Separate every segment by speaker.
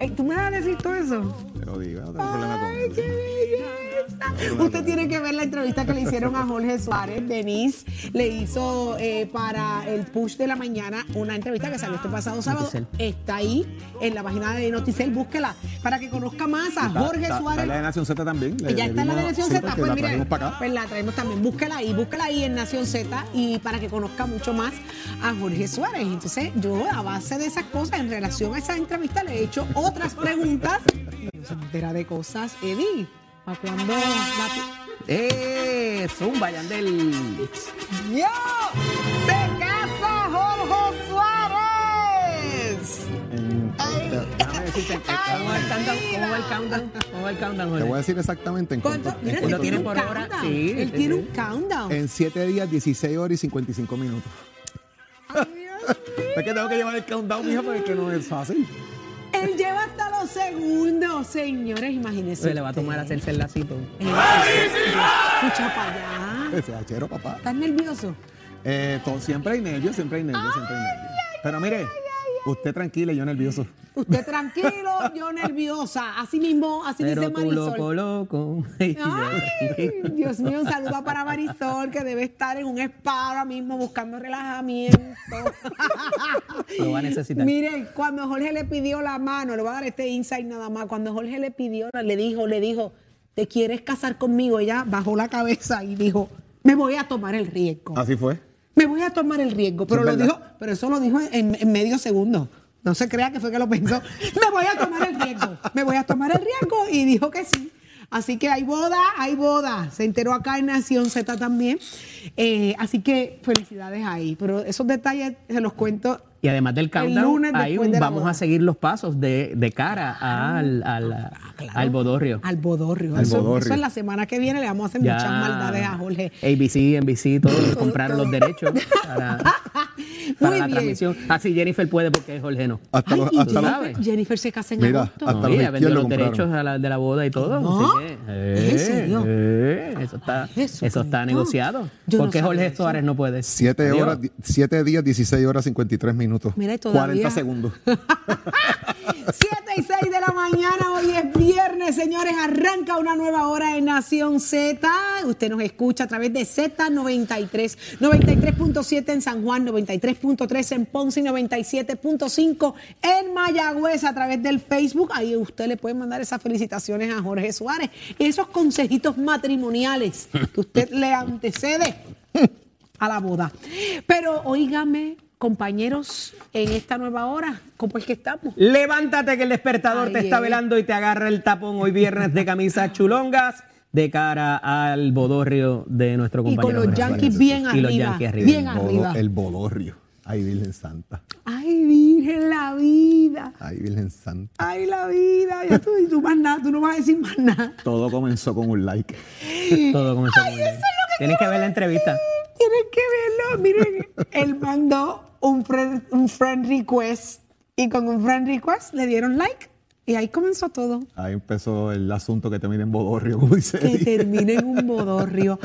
Speaker 1: Ey, ¿Tú me vas a decir todo eso?
Speaker 2: Te lo digo, no tengo problema con
Speaker 1: Ay,
Speaker 2: eso.
Speaker 1: Usted tiene que ver la entrevista que le hicieron a Jorge Suárez. Denise le hizo eh, para el push de la mañana una entrevista que salió este pasado sábado. Está ahí en la página de Noticel. Búsquela para que conozca más a Jorge Suárez.
Speaker 2: Está la de Nación Z también. Le-
Speaker 1: Ya está en la de Nación Z, pues
Speaker 2: la
Speaker 1: mire,
Speaker 2: trajimos para acá.
Speaker 1: pues la traemos también. Búsquela ahí, búsquela ahí en Nación Z y para que conozca mucho más a Jorge Suárez. Entonces, yo a base de esas cosas, en relación a esa entrevista, le he hecho otras preguntas. Y se entera de cosas, Eddie. ¿Para cuándo la-
Speaker 3: ¡Eh! Zumba, Yandel.
Speaker 1: ¡Yo! ¡Se casa Jorge Suárez!
Speaker 2: Te- déjame decirte, en-
Speaker 1: Ay,
Speaker 3: ¿Cómo va el countdown?
Speaker 1: vida.
Speaker 3: ¿Cómo va el countdown? ¿Cómo va el countdown,
Speaker 2: te
Speaker 3: Jorge?
Speaker 2: voy a decir exactamente en
Speaker 1: ¿Cuánto?
Speaker 2: cuánto.
Speaker 1: Mira,
Speaker 2: en cuánto
Speaker 3: tiene por hora,
Speaker 1: countdown.
Speaker 3: sí,
Speaker 1: Él
Speaker 3: sí,
Speaker 1: tiene
Speaker 3: sí.
Speaker 1: un countdown.
Speaker 2: En 7 días, 16 horas y 55 minutos.
Speaker 1: Ay, Dios
Speaker 2: Es que tengo que llevar el countdown, mija, porque es que no es fácil.
Speaker 1: Él lleva hasta los segundos, señores, imagínense.
Speaker 3: Se le va a tomar a hacerse el lacito.
Speaker 1: Eh, Escucha para allá.
Speaker 2: Ese hachero, papá.
Speaker 1: ¿Estás nervioso?
Speaker 2: Eh, todo- siempre hay nervios, siempre hay nervios, siempre hay nervios. Pero mire, usted tranquila y yo nervioso.
Speaker 1: Usted tranquilo, yo nerviosa. Así mismo, así
Speaker 3: Pero
Speaker 1: dice Marisol.
Speaker 3: loco, loco.
Speaker 1: Ay. Dios mío, un saludo para Marisol, que debe estar en un spa ahora mismo buscando relajamiento.
Speaker 3: Lo va a necesitar.
Speaker 1: Miren, cuando Jorge le pidió la mano, le voy a dar este insight nada más. Cuando Jorge le pidió, le dijo, le dijo, ¿te quieres casar conmigo? Ella bajó la cabeza y dijo, me voy a tomar el riesgo.
Speaker 2: Así fue.
Speaker 1: Me voy a tomar el riesgo, pero lo dijo, pero eso lo dijo en, en medio segundo. No se crea que fue que lo pensó. Me voy a tomar el riesgo. Me voy a tomar el riesgo y dijo que sí. Así que hay boda, hay boda. Se enteró acá en Nación Z también. Eh, así que felicidades ahí. Pero esos detalles se los cuento.
Speaker 3: Y además del countdown,
Speaker 1: lunes
Speaker 3: ahí
Speaker 1: después de la
Speaker 3: vamos
Speaker 1: boda.
Speaker 3: a seguir los pasos de, de cara al, al,
Speaker 1: Ah, claro.
Speaker 3: al bodorrio.
Speaker 1: Al bodorrio.
Speaker 2: Al
Speaker 1: eso,
Speaker 2: bodorrio.
Speaker 1: eso es la semana que viene. Le vamos a hacer muchas maldades a Jorge.
Speaker 3: ABC, NBC, todos compraron los derechos para, para
Speaker 1: Muy
Speaker 3: la
Speaker 1: bien.
Speaker 3: transmisión. Así Jennifer puede porque es Jorge no.
Speaker 2: Hasta
Speaker 1: Ay,
Speaker 2: los, hasta
Speaker 1: Jennifer, se casa en
Speaker 2: Mira,
Speaker 1: agosto.
Speaker 2: hasta
Speaker 3: No,
Speaker 2: los
Speaker 3: vendió los derechos a la- de la boda y todo.
Speaker 1: ¿No?
Speaker 3: así que,
Speaker 1: ¿Es en
Speaker 3: eh, eh, eso está,
Speaker 1: Eso
Speaker 3: eso está negociado.
Speaker 1: Yo
Speaker 3: porque Jorge
Speaker 1: eso.
Speaker 3: Suárez no puede.
Speaker 2: 7
Speaker 3: Adiós.
Speaker 2: horas, 7 días, 16 horas, 53 minutos.
Speaker 1: Mira, y todavía-
Speaker 2: 40 segundos.
Speaker 1: 7 y 6 de la mañana, hoy es viernes, señores, arranca una nueva hora en Nación Z. Usted nos escucha a través de Z93, 93.7 en San Juan, 93.3 en Ponce y 97.5 en Mayagüez a través del Facebook. Ahí usted le puede mandar esas felicitaciones a Jorge Suárez y esos consejitos matrimoniales que usted le antecede a la boda. Pero óigame, compañeros, en esta nueva hora, ¿cómo es que estamos?
Speaker 3: Levántate que el despertador
Speaker 1: Ay,
Speaker 3: te está
Speaker 1: eh.
Speaker 3: velando y te agarra el tapón hoy viernes de camisas chulongas de cara al bodorrio de nuestro
Speaker 1: Y
Speaker 3: compañero.
Speaker 1: con los
Speaker 3: Suárez.
Speaker 1: bien
Speaker 3: Y
Speaker 1: arriba.
Speaker 3: los Yankees arriba.
Speaker 1: Bien
Speaker 2: El bodo-
Speaker 1: arriba.
Speaker 2: el bodorrio. Ay, Virgen Santa.
Speaker 1: Ay, Virgen, la vida.
Speaker 2: Ay, Virgen Santa.
Speaker 1: Ay, la vida. Ya tú, y tú más nada, tú no vas a decir más nada.
Speaker 2: Todo comenzó con un like.
Speaker 3: Todo comenzó con él. Tienes que ver la entrevista.
Speaker 1: Tienen que verlo. Miren, él mandó un friend, un friend request y con un friend request le dieron like y ahí comenzó todo.
Speaker 2: Ahí empezó el asunto que termina en bodorrio, como dice.
Speaker 1: que termine en un bodorrio.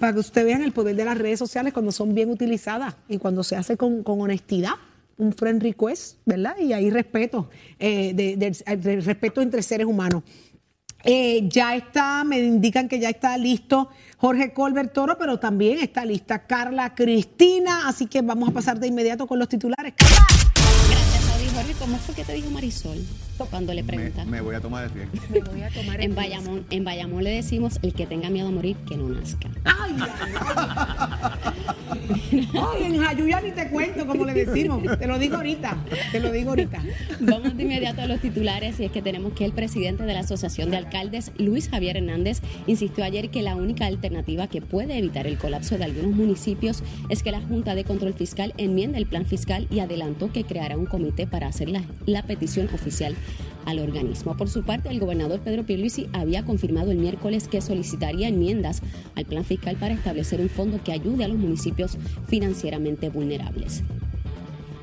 Speaker 1: Para que ustedes vean el poder de las redes sociales cuando son bien utilizadas y cuando se hace con, con honestidad. Un friend request, ¿verdad? Y hay respeto, eh, de, de- de respeto entre seres humanos. Eh, ya está, me indican que ya está listo Jorge Colbert Toro, pero también está lista Carla Cristina, así que vamos a pasar de inmediato con los titulares.
Speaker 4: Gracias a Dios, Jorge. ¿Cómo fue que te dijo Marisol cuando le
Speaker 2: Me,
Speaker 4: preguntaste?
Speaker 2: me voy a tomar el riesgo.
Speaker 1: Me voy a tomar el
Speaker 4: En Bayamón, en Bayamón le decimos el que tenga miedo a morir, que no nazca.
Speaker 1: Ay, ay, ay. Ay, en Jayuya ni te cuento, como le decimos. Te lo digo ahorita. Te lo digo ahorita.
Speaker 4: Vamos de inmediato a los titulares y es que tenemos que el presidente de la Asociación de Alcaldes, Luis Javier Hernández, insistió ayer que la única alternativa que puede evitar el colapso de algunos municipios es que la Junta de Control Fiscal enmiende el plan fiscal y adelantó que creará un comité para hacer la, la petición oficial al organismo. Por su parte, el gobernador Pedro Pierluisi había confirmado el miércoles que solicitaría enmiendas al plan fiscal para establecer un fondo que ayude a los municipios financieramente vulnerables.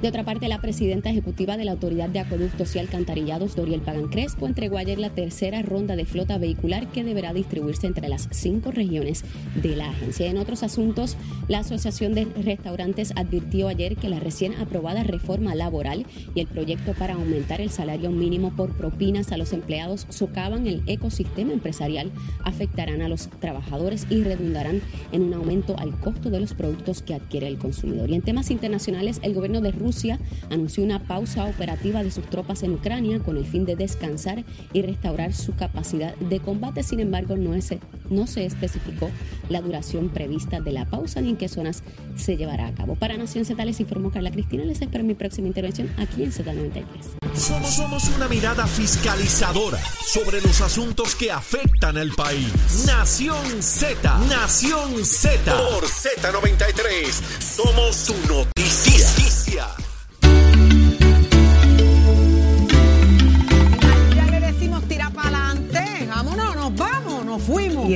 Speaker 4: De otra parte, la presidenta ejecutiva de la Autoridad de Acueductos y Alcantarillados, Doriel Pagan Crespo, entregó ayer la tercera ronda de flota vehicular que deberá distribuirse entre las cinco regiones de la agencia. En otros asuntos, la Asociación de Restaurantes advirtió ayer que la recién aprobada reforma laboral y el proyecto para aumentar el salario mínimo por propinas a los empleados socavan el ecosistema empresarial, afectarán a los trabajadores y redundarán en un aumento al costo de los productos que adquiere el consumidor. Y en temas internacionales, el gobierno de Rusia anunció una pausa operativa de sus tropas en Ucrania con el fin de descansar y restaurar su capacidad de combate. Sin embargo, no, es, no se especificó la duración prevista de la pausa ni en qué zonas se llevará a cabo. Para Nación Z les informó Carla Cristina. Les espero mi próxima intervención aquí en Z93.
Speaker 5: Somos, somos una mirada fiscalizadora sobre los asuntos que afectan al país. Nación Z, Nación Z. Por Z93, somos su noticia.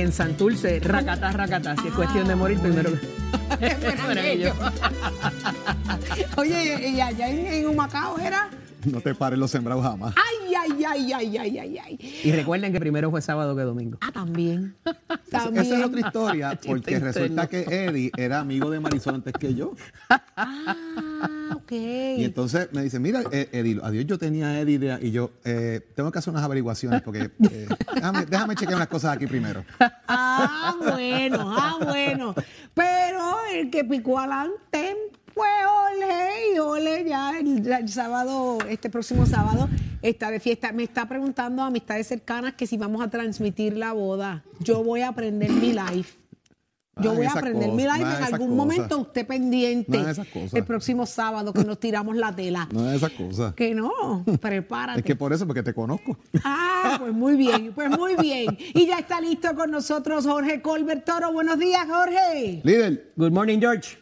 Speaker 3: En Santurce, racatá, racatá. Si es cuestión de morir, primero.
Speaker 1: Oye, y allá en, en Humacao era.
Speaker 2: No te pares los sembrados jamás.
Speaker 1: Ay, ay, ay, ay, ay, ay, ay.
Speaker 3: Y recuerden que primero fue sábado que domingo.
Speaker 1: Ah, también.
Speaker 2: Esa-
Speaker 1: También.
Speaker 2: Esa es otra historia, porque
Speaker 3: Chiste
Speaker 2: resulta que Eddie era amigo de Marisol antes que yo.
Speaker 1: Ah, ok.
Speaker 2: Y entonces me dice, mira, eh, Eddie, adiós, yo tenía a Eddie de- y yo eh, tengo que hacer unas averiguaciones porque eh, déjame, déjame chequear unas cosas aquí primero.
Speaker 1: Ah, bueno, ah, bueno. Pero el que picó adelante fue Ole, y Ole ya el, el sábado, este próximo sábado, está de fiesta. Me está preguntando a amistades cercanas que si vamos a transmitir la boda. Yo voy a aprender mi live. Yo voy a
Speaker 2: esas
Speaker 1: aprender mi
Speaker 2: cosas,
Speaker 1: live en
Speaker 2: esas
Speaker 1: algún
Speaker 2: cosas.
Speaker 1: momento. Usted pendiente.
Speaker 2: Nada de esas cosas.
Speaker 1: El próximo sábado que nos tiramos la tela.
Speaker 2: No es esa cosa.
Speaker 1: Que no, prepárate.
Speaker 2: Es que por eso, porque te conozco.
Speaker 1: Ah, pues muy bien, pues muy bien. Y ya está listo con nosotros Jorge Colbert Toro. Buenos días, Jorge.
Speaker 2: Líder,
Speaker 3: Good morning, George.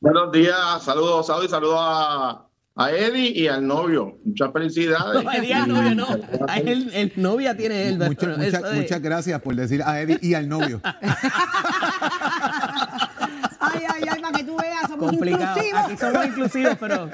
Speaker 6: Buenos días, saludos, saludos y saludos a, a Eddie y al novio. Muchas felicidades.
Speaker 3: No, el día novio no. A él- el novia tiene él.
Speaker 2: mucha- mucha-
Speaker 3: de-
Speaker 2: muchas gracias por decir a Eddie y al novio.
Speaker 1: Ay, ay, ay, para que tú veas, somos
Speaker 3: complicado.
Speaker 1: inclusivos.
Speaker 3: Aquí somos inclusivos, pero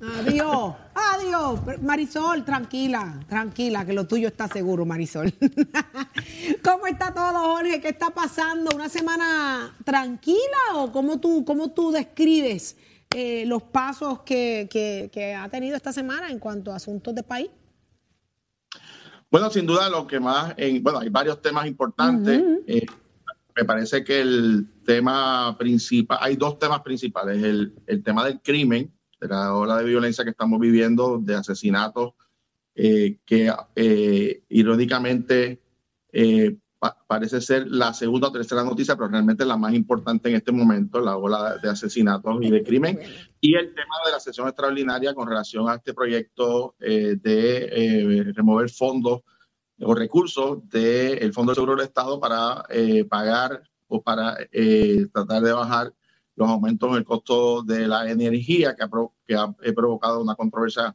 Speaker 1: Adiós, adiós. Marisol, tranquila, tranquila, que lo tuyo está seguro, Marisol. ¿Cómo está todo, Jorge? ¿Qué está pasando? ¿Una semana tranquila o cómo tú, cómo tú describes eh, los pasos que, que- que ha tenido esta semana en cuanto a asuntos de país?
Speaker 6: Bueno, sin duda lo que más, en, bueno, hay varios temas importantes. Eh, me parece que el tema principal, hay dos temas principales. El, el tema del crimen, de la ola de violencia que estamos viviendo, de asesinatos, eh, que eh, irónicamente eh, pa- parece ser la segunda o tercera noticia, pero realmente la más importante en este momento, la ola de asesinatos y de crimen. Y el tema de la sesión extraordinaria con relación a este proyecto eh, de eh, remover fondos o recursos del Fondo de Seguro del Estado para eh, pagar o para tratar de bajar los aumentos en el costo de la energía que ha, que ha provocado una controversia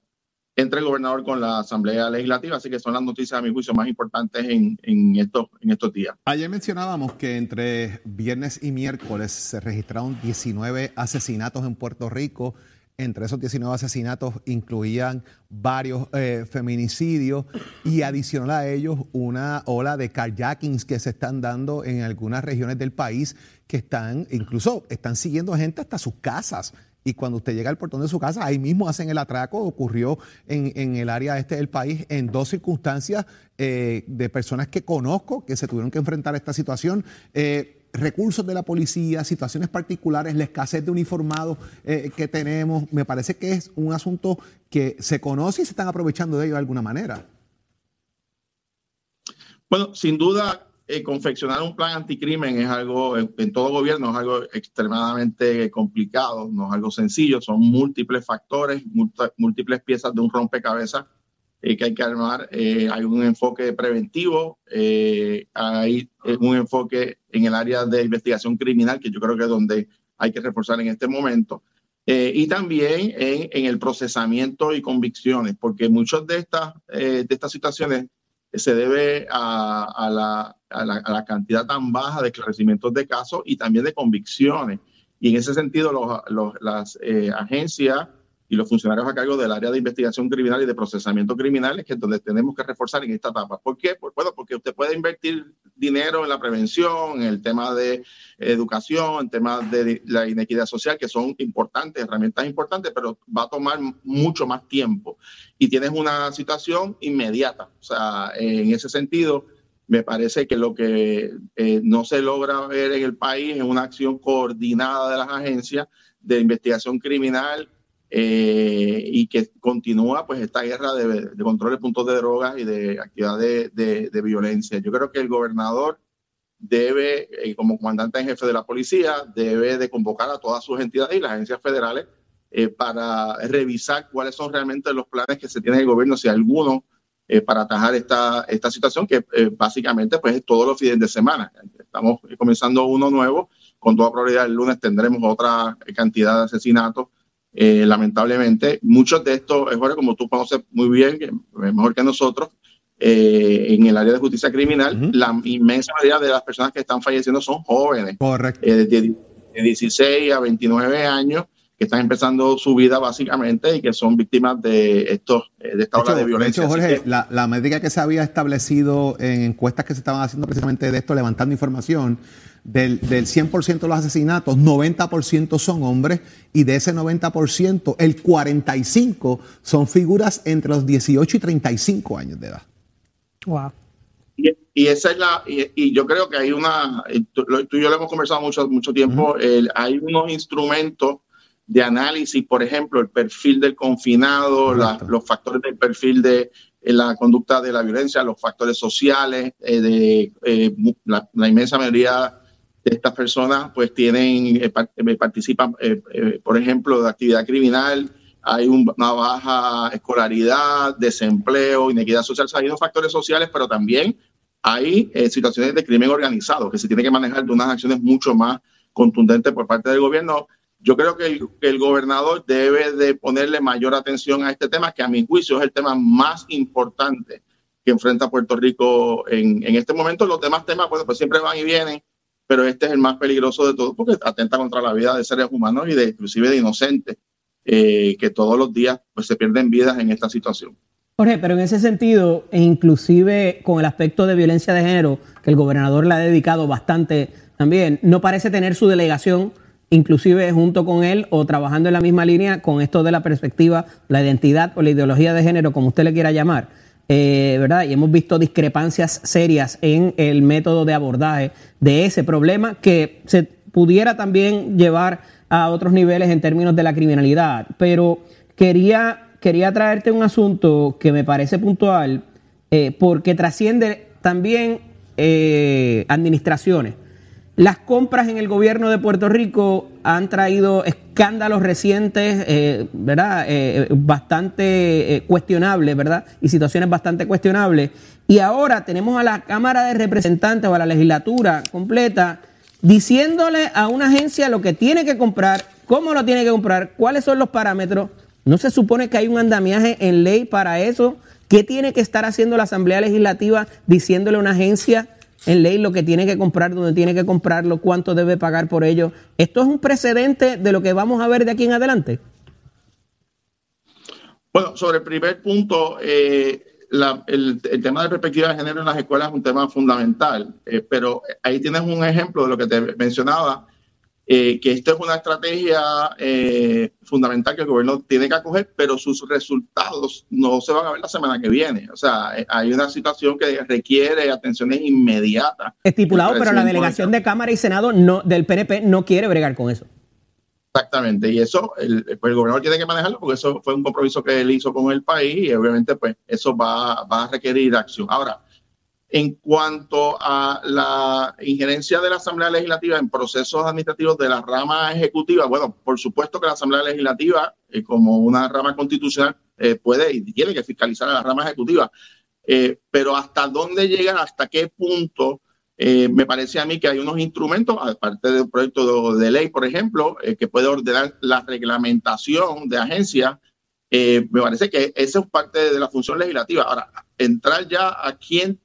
Speaker 6: entre el gobernador con la Asamblea Legislativa. Así que son las noticias, a mi juicio, más importantes en, en, estos, en estos días.
Speaker 2: Ayer mencionábamos que entre viernes y miércoles se registraron 19 asesinatos en Puerto Rico. Entre esos 19 asesinatos incluían varios eh, feminicidios y adicional a ellos una ola de carjackings que se están dando en algunas regiones del país que están, incluso están siguiendo gente hasta sus casas. Y cuando usted llega al portón de su casa, ahí mismo hacen el atraco. Ocurrió en, en el área este del país en dos circunstancias eh, de personas que conozco que se tuvieron que enfrentar a esta situación. Eh, recursos de la policía, situaciones particulares, la escasez de uniformados eh, que tenemos. Me parece que es un asunto que se conoce y se están aprovechando de ello de alguna manera.
Speaker 6: Bueno, sin duda, eh, confeccionar un plan anticrimen es algo, en, todo gobierno es algo extremadamente complicado, no es algo sencillo, son múltiples factores, múltiples piezas de un rompecabezas eh, que hay que armar. Eh, hay un enfoque preventivo, hay un enfoque en el área de investigación criminal, que yo creo que es donde hay que reforzar en este momento. y también en, en, el procesamiento y convicciones, porque muchas de estas, de estas situaciones se debe a, la, a, la, cantidad tan baja de esclarecimientos de casos y también de convicciones. Y en ese sentido, los, las eh, agencias y los funcionarios a cargo del área de investigación criminal y de procesamiento criminal es que es donde tenemos que reforzar en esta etapa. ¿Por qué? Pues, bueno, porque usted puede invertir dinero en la prevención, en el tema de educación, en temas de la inequidad social, que son importantes, herramientas importantes, pero va a tomar mucho más tiempo. Y tienes una situación inmediata. O sea, en ese sentido, me parece que lo que eh, no se logra ver en el país es una acción coordinada de las agencias de investigación criminal eh, y que continúa pues esta guerra de, control de puntos de drogas y de actividad de, violencia. Yo creo que el gobernador debe, eh, como comandante en jefe de la policía, debe de convocar a todas sus entidades y las agencias federales eh, para revisar cuáles son realmente los planes que se tiene el gobierno, si alguno, para atajar esta, esta situación que básicamente pues es todos los fines de semana. Estamos comenzando uno nuevo, con toda probabilidad el lunes tendremos otra cantidad de asesinatos eh, lamentablemente, muchos de estos, Jorge, como tú conoces muy bien, mejor que nosotros, eh, en el área de justicia criminal, la inmensa mayoría de las personas que están falleciendo son jóvenes.
Speaker 2: Correcto.
Speaker 6: Eh, de, 16 a 29 años que están empezando su vida básicamente y que son víctimas de estos de esta ola de violencia.
Speaker 2: De hecho, Jorge, la, la médica que se había establecido en encuestas que se estaban haciendo precisamente de esto, levantando información, del, del 100% de los asesinatos, 90% son hombres y de ese 90%, el 45% son figuras entre los 18 y 35 años de edad.
Speaker 1: Wow.
Speaker 6: Y, esa es la, y, yo creo que hay una, tú, y yo lo hemos conversado mucho, mucho tiempo, hay unos instrumentos de análisis, por ejemplo, el perfil del confinado, los factores del perfil de la conducta de la violencia, los factores sociales, eh, de eh, la, la, inmensa mayoría estas personas pues tienen, eh, eh, participan, eh, por ejemplo, de actividad criminal, hay una baja escolaridad, desempleo, inequidad social, hay unos factores sociales, pero también hay situaciones de crimen organizado que se tiene que manejar de unas acciones mucho más contundentes por parte del gobierno. Yo creo que el, gobernador debe de ponerle mayor atención a este tema, que a mi juicio es el tema más importante que enfrenta Puerto Rico en, en este momento. Los demás temas, pues, pues siempre van y vienen, pero este es el más peligroso de todos porque atenta contra la vida de seres humanos y de inclusive de inocentes eh, que todos los días pues se pierden vidas en esta situación.
Speaker 3: Jorge, pero en ese sentido, e inclusive con el aspecto de violencia de género, que el gobernador le ha dedicado bastante también, no parece tener su delegación, inclusive junto con él o trabajando en la misma línea con esto de la perspectiva, la identidad o la ideología de género, como usted le quiera llamar. Eh, ¿verdad? Y hemos visto discrepancias serias en el método de abordaje de ese problema que se pudiera también llevar a otros niveles en términos de la criminalidad. Pero quería, quería traerte un asunto que me parece puntual eh, porque trasciende también eh, administraciones. Las compras en el gobierno de Puerto Rico han traído escándalos recientes, eh, ¿verdad? Eh, bastante eh, cuestionables, ¿verdad? Y situaciones bastante cuestionables. Y ahora tenemos a la Cámara de Representantes o a la legislatura completa diciéndole a una agencia lo que tiene que comprar, cómo lo tiene que comprar, cuáles son los parámetros. ¿No se supone que hay un andamiaje en ley para eso? ¿Qué tiene que estar haciendo la Asamblea Legislativa diciéndole a una agencia en ley lo que tiene que comprar, dónde tiene que comprarlo, cuánto debe pagar por ello. ¿Esto es un precedente de lo que vamos a ver de aquí en adelante?
Speaker 6: Bueno, sobre el primer punto, eh, el, tema de perspectiva de género en las escuelas es un tema fundamental, eh, pero ahí tienes un ejemplo de lo que te mencionaba, eh, que esto es una estrategia eh, fundamental que el gobierno tiene que acoger, pero sus resultados no se van a ver la semana que viene. O sea, eh, hay una situación que requiere atenciones inmediatas.
Speaker 3: Estipulado, pero la delegación de Cámara y Senado no, del PNP no quiere bregar con eso.
Speaker 6: Exactamente, y eso el, pues el gobernador tiene que manejarlo porque eso fue un compromiso que él hizo con el país y obviamente pues eso va, va a requerir acción. Ahora, en cuanto a la injerencia de la Asamblea Legislativa en procesos administrativos de la rama ejecutiva, bueno, por supuesto que la Asamblea Legislativa, eh, como una rama constitucional, eh, puede y tiene que fiscalizar a la rama ejecutiva, eh, pero hasta dónde llegan, hasta qué punto, me parece a mí que hay unos instrumentos, aparte de un proyecto de, ley, por ejemplo, que puede ordenar la reglamentación de agencias. me parece que esa es parte de la función legislativa. Ahora, entrar ya a quién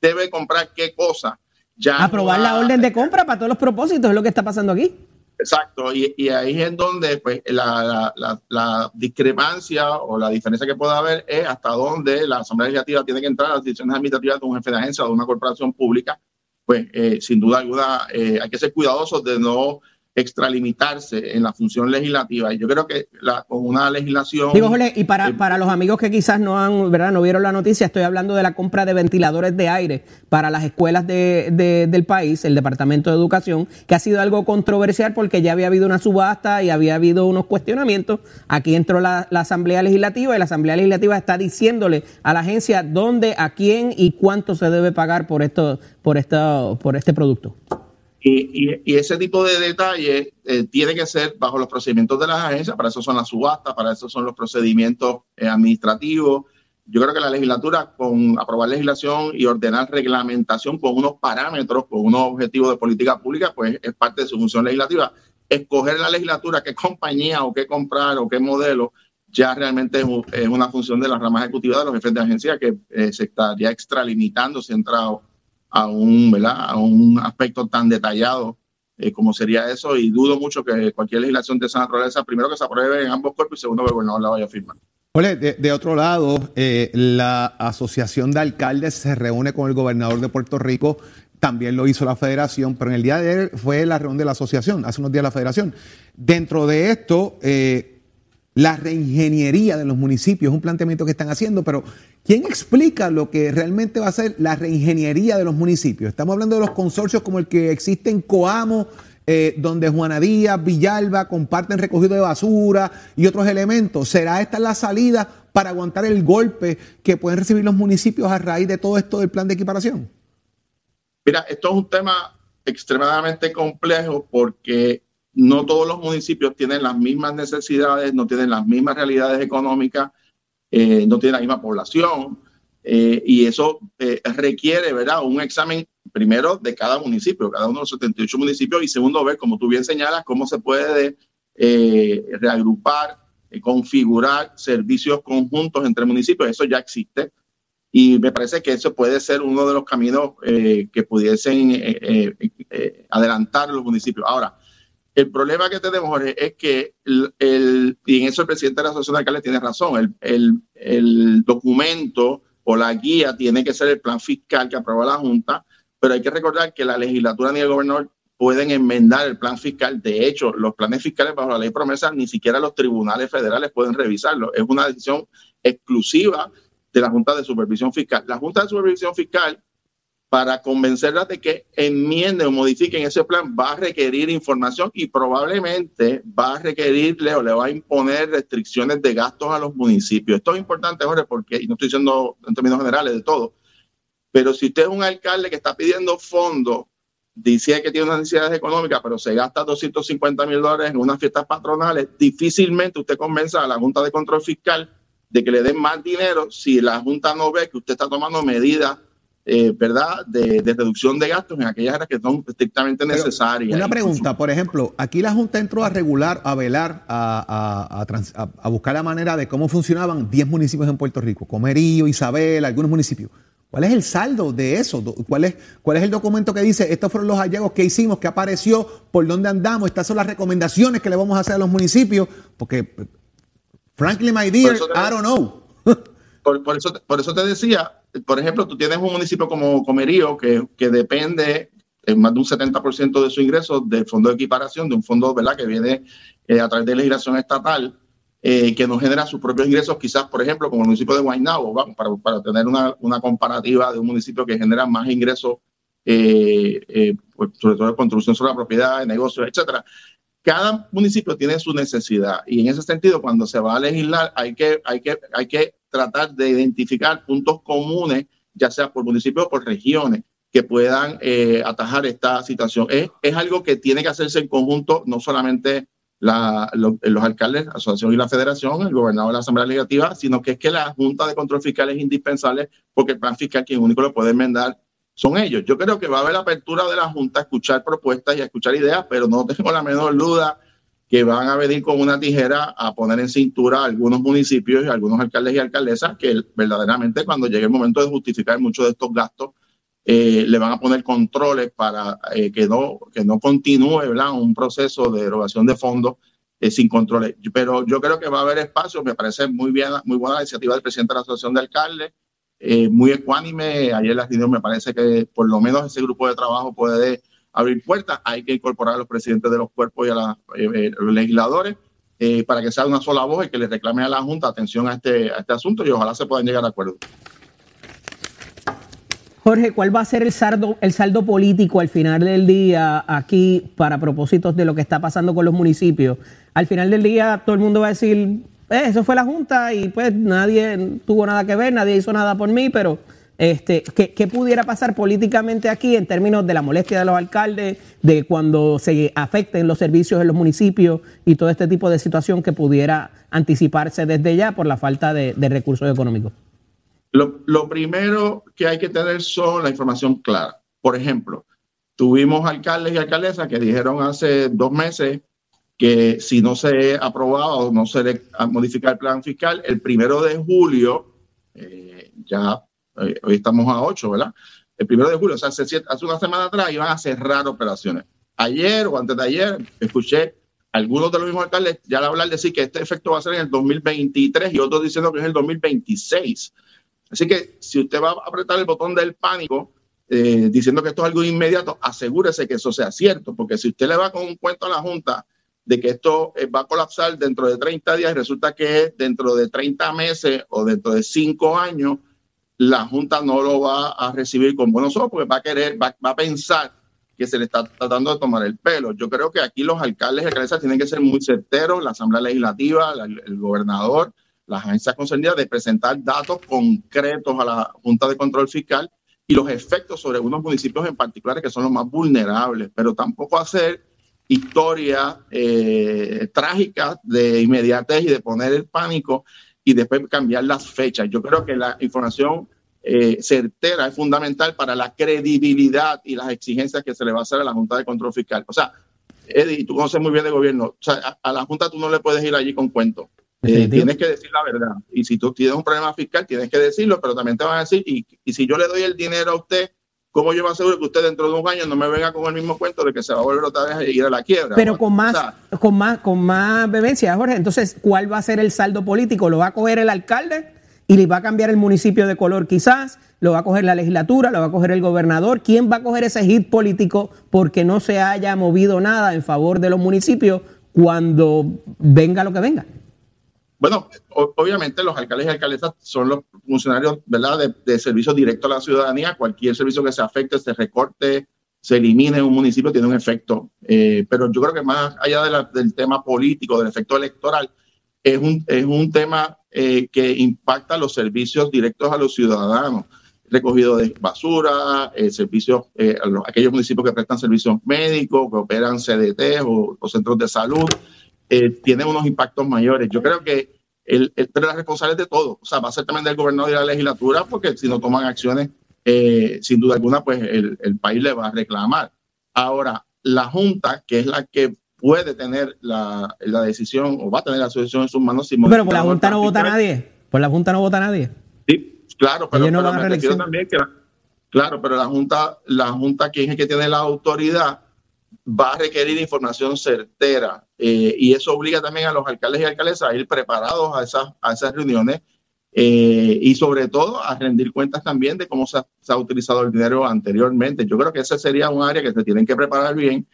Speaker 6: debe comprar qué cosa. Ya
Speaker 3: Aprobar la orden de compra para todos los propósitos es lo que está pasando aquí.
Speaker 6: Exacto, y, ahí es donde pues, la, discrepancia o la diferencia que puede haber es hasta dónde la Asamblea Legislativa tiene que entrar a las decisiones administrativas de un jefe de agencia o de una corporación pública. Pues eh, sin duda alguna eh, hay que ser cuidadosos de no extralimitarse en la función legislativa. Y yo creo que la, con una legislación...
Speaker 3: Digo, Jorge, y para, eh, para los amigos que quizás no han, ¿verdad? no vieron la noticia, estoy hablando de la compra de ventiladores de aire para las escuelas de, del país, el Departamento de Educación, que ha sido algo controversial porque ya había habido una subasta y había habido unos cuestionamientos. Aquí entró la, la Asamblea Legislativa y la Asamblea Legislativa está diciéndole a la agencia dónde, a quién y cuánto se debe pagar por, esto, por, esto, por este producto.
Speaker 6: Y, ese tipo de detalles eh, tiene que ser bajo los procedimientos de las agencias, para eso son las subastas, para eso son los procedimientos eh, administrativos. Yo creo que la legislatura, con aprobar legislación y ordenar reglamentación con unos parámetros, con unos objetivos de política pública, pues es parte de su función legislativa. Escoger la legislatura, qué compañía o qué comprar o qué modelo, ya realmente es, una función de la rama ejecutiva de los jefes de agencia que eh, se estaría extralimitando si entrado a un, ¿verdad? a un aspecto tan detallado eh, como sería eso y dudo mucho que cualquier legislación de esa naturaleza, primero que se apruebe en ambos cuerpos y segundo que el gobernador la vaya a firmar.
Speaker 2: de, otro lado, eh, la Asociación de Alcaldes se reúne con el gobernador de Puerto Rico, también lo hizo la federación, pero en el día de ayer fue la reunión de la asociación, hace unos días la federación. Dentro de esto, eh, la reingeniería de los municipios, es un planteamiento que están haciendo, pero ¿quién explica lo que realmente va a ser la reingeniería de los municipios? Estamos hablando de los consorcios como el que existe en Coamo, eh, donde Juana Díaz, Villalba comparten recogido de basura y otros elementos. ¿Será esta la salida para aguantar el golpe que pueden recibir los municipios a raíz de todo esto del plan de equiparación?
Speaker 6: Mira, esto es un tema extremadamente complejo porque no todos los municipios tienen las mismas necesidades, no tienen las mismas realidades económicas, eh, no tienen la misma población, eh, y eso eh, requiere, ¿verdad?, un examen primero de cada municipio, cada uno de los 78 municipios, y segundo, ver, como tú bien señalas, cómo se puede reagrupar, configurar servicios conjuntos entre municipios. Eso ya existe. Y me parece que eso puede ser uno de los caminos que pudiesen adelantar los municipios. Ahora, el problema que tenemos, es que, el, y en eso el presidente de la Asociación de Alcaldes tiene razón, el, el, documento o la guía tiene que ser el plan fiscal que aprueba la Junta, pero hay que recordar que la legislatura ni el gobernador pueden enmendar el plan fiscal. De hecho, los planes fiscales bajo la ley promesa ni siquiera los tribunales federales pueden revisarlo. Es una decisión exclusiva de la Junta de Supervisión Fiscal. La Junta de Supervisión Fiscal para convencerlas de que enmienden o modifiquen ese plan va a requerir información y probablemente va a requerirle o le va a imponer restricciones de gastos a los municipios. Esto es importante, Jorge, porque, y no estoy diciendo en términos generales de todo, pero si usted es un alcalde que está pidiendo fondos, dice que tiene unas necesidades económicas, pero se gasta 250 mil dólares en unas fiestas patronales, difícilmente usted convenza a la Junta de Control Fiscal de que le den más dinero si la Junta no ve que usted está tomando medidas eh, ¿verdad?, de, reducción de gastos en aquellas áreas que son estrictamente necesarias.
Speaker 2: una pregunta, por ejemplo, aquí la Junta entró a regular, a velar, a, a, buscar la manera de cómo funcionaban 10 municipios en Puerto Rico, Comerío, Isabel, algunos municipios. ¿Cuál es el saldo de eso? ¿Cuál es, ¿Cuál es el documento que dice, estos fueron los hallazgos que hicimos, que apareció, por dónde andamos, estas son las recomendaciones que le vamos a hacer a los municipios? Porque, frankly, my dear, I don't know.
Speaker 6: por, eso, por eso te decía, por ejemplo, tú tienes un municipio como Comerío que, que depende en más de un 70% de su ingreso del fondo de equiparación, de un fondo ¿verdad? que viene eh, a través de legislación estatal, eh, que nos genera sus propios ingresos, quizás, por ejemplo, como el municipio de Guaynabo, para, para tener una, una, comparativa de un municipio que genera más ingresos, eh, pues, sobre todo de construcción sobre la propiedad, de negocios, etcétera. Cada municipio tiene su necesidad y en ese sentido, cuando se va a legislar, hay que, hay que, hay que tratar de identificar puntos comunes ya sea por municipios o por regiones, que puedan eh, atajar esta situación. Es, es algo que tiene que hacerse en conjunto, no solamente la, los alcaldes, la asociación y la federación, el gobernador de la Asamblea Legislativa, sino que es que la Junta de Control Fiscal es indispensable porque el plan fiscal quien único lo puede enmendar son ellos. Yo creo que va a haber apertura de la Junta a escuchar propuestas y a escuchar ideas, pero no tengo la menor duda que van a venir con una tijera a poner en cintura a algunos municipios y a algunos alcaldes y alcaldesas que verdaderamente cuando llegue el momento de justificar muchos de estos gastos eh, le van a poner controles para eh, que, no, que no continúe un proceso de erogación de fondos eh, sin controles. Pero yo creo que va a haber espacio, me parece muy bien, muy buena la iniciativa del presidente de la Asociación de Alcaldes, muy ecuánime. Ayer la reunión me parece que por lo menos ese grupo de trabajo puede abrir puertas. Hay que incorporar a los presidentes de los cuerpos y a los legisladores. para que sea una sola voz y que le reclame a la Junta atención a este, a este asunto y ojalá se puedan llegar a acuerdos.
Speaker 3: Jorge, ¿cuál va a ser el saldo, el saldo político al final del día aquí para propósitos de lo que está pasando con los municipios? Al final del día todo el mundo va a decir, eh, eso fue la Junta y pues nadie tuvo nada que ver, nadie hizo nada por mí, pero este, ¿qué, pudiera pasar políticamente aquí en términos de la molestia de los alcaldes, de cuando se afecten los servicios en los municipios y todo este tipo de situación que pudiera anticiparse desde ya por la falta de recursos económicos?
Speaker 6: Lo, primero que hay que tener son la información clara. Por ejemplo, tuvimos alcaldes y alcaldesas que dijeron hace dos meses que si no se aprobaba o no se le modifica el plan fiscal, el primero de julio, eh, ya eh, hoy estamos a 8, ¿verdad? El primero de julio, o sea, hace, hace una semana atrás iban a cerrar operaciones. Ayer o antes de ayer escuché algunos de los mismos alcaldes ya hablar decir que este efecto va a ser en el 2023 y otros diciendo que es el 2026. Así que si usted va a apretar el botón del pánico eh, diciendo que esto es algo inmediato, asegúrese que eso sea cierto, porque si usted le va con un cuento a la Junta de que esto eh, va a colapsar dentro de 30 días y resulta que es dentro de 30 meses o dentro de 5 años, la Junta no lo va a recibir con buenos ojos porque va a querer, va, a pensar que se le está tratando de tomar el pelo. Yo creo que aquí los alcaldes y alcaldesas tienen que ser muy certeros, la Asamblea Legislativa, el gobernador, las agencias concernidas de presentar datos concretos a la Junta de Control Fiscal y los efectos sobre unos municipios en particular que son los más vulnerables, pero tampoco hacer historias eh, trágicas de inmediatez y de poner el pánico y después cambiar las fechas. Yo creo que la información eh, certera es fundamental para la credibilidad y las exigencias que se le va a hacer a la Junta de Control Fiscal. O sea, Eddie, tú conoces muy bien de gobierno. O sea, a, a la Junta tú no le puedes ir allí con cuentos. Eh, tienes que decir la verdad. Y si tú tienes un problema fiscal, tienes que decirlo, pero también te van a decir, y, si yo le doy el dinero a usted, ¿cómo yo me aseguro que usted dentro de un año no me venga con el mismo cuento de que se va a volver otra vez a ir a la quiebra?
Speaker 3: Pero con más, con más, con más bebencia, Jorge. Entonces, ¿cuál va a ser el saldo político? ¿Lo va a coger el alcalde y le va a cambiar el municipio de color quizás? ¿Lo va a coger la legislatura? ¿Lo va a coger el gobernador? ¿Quién va a coger ese hit político porque no se haya movido nada en favor de los municipios cuando venga lo que venga?
Speaker 6: Bueno, obviamente los alcaldes y alcaldesas son los funcionarios ¿verdad? De, servicio directo a la ciudadanía. Cualquier servicio que se afecte, se recorte, se elimine en un municipio tiene un efecto. Eh, pero yo creo que más allá del tema político, del efecto electoral, es un, es un tema eh, que impacta los servicios directos a los ciudadanos. Recogido de basura, eh, servicios, aquellos municipios que prestan servicios médicos, que operan CDT o centros de salud eh, tiene unos impactos mayores. Yo creo que el, pero la responsable es de todo. O sea, va a ser también del gobernador y de la legislatura, porque si no toman acciones, eh, sin duda alguna, pues el, país le va a reclamar. Ahora, la Junta, que es la que puede tener la, decisión o va a tener la decisión en sus manos.
Speaker 3: pero por la Junta no vota nadie. Por la Junta no vota nadie.
Speaker 6: Sí, claro, pero, no también que claro, pero la Junta, la Junta, quien es el que tiene la autoridad, va a requerir información certera eh, y eso obliga también a los alcaldes y alcaldesas a ir preparados a esas, a esas reuniones eh, y sobre todo a rendir cuentas también de cómo se ha, utilizado el dinero anteriormente. Yo creo que ese sería un área que se tienen que preparar bien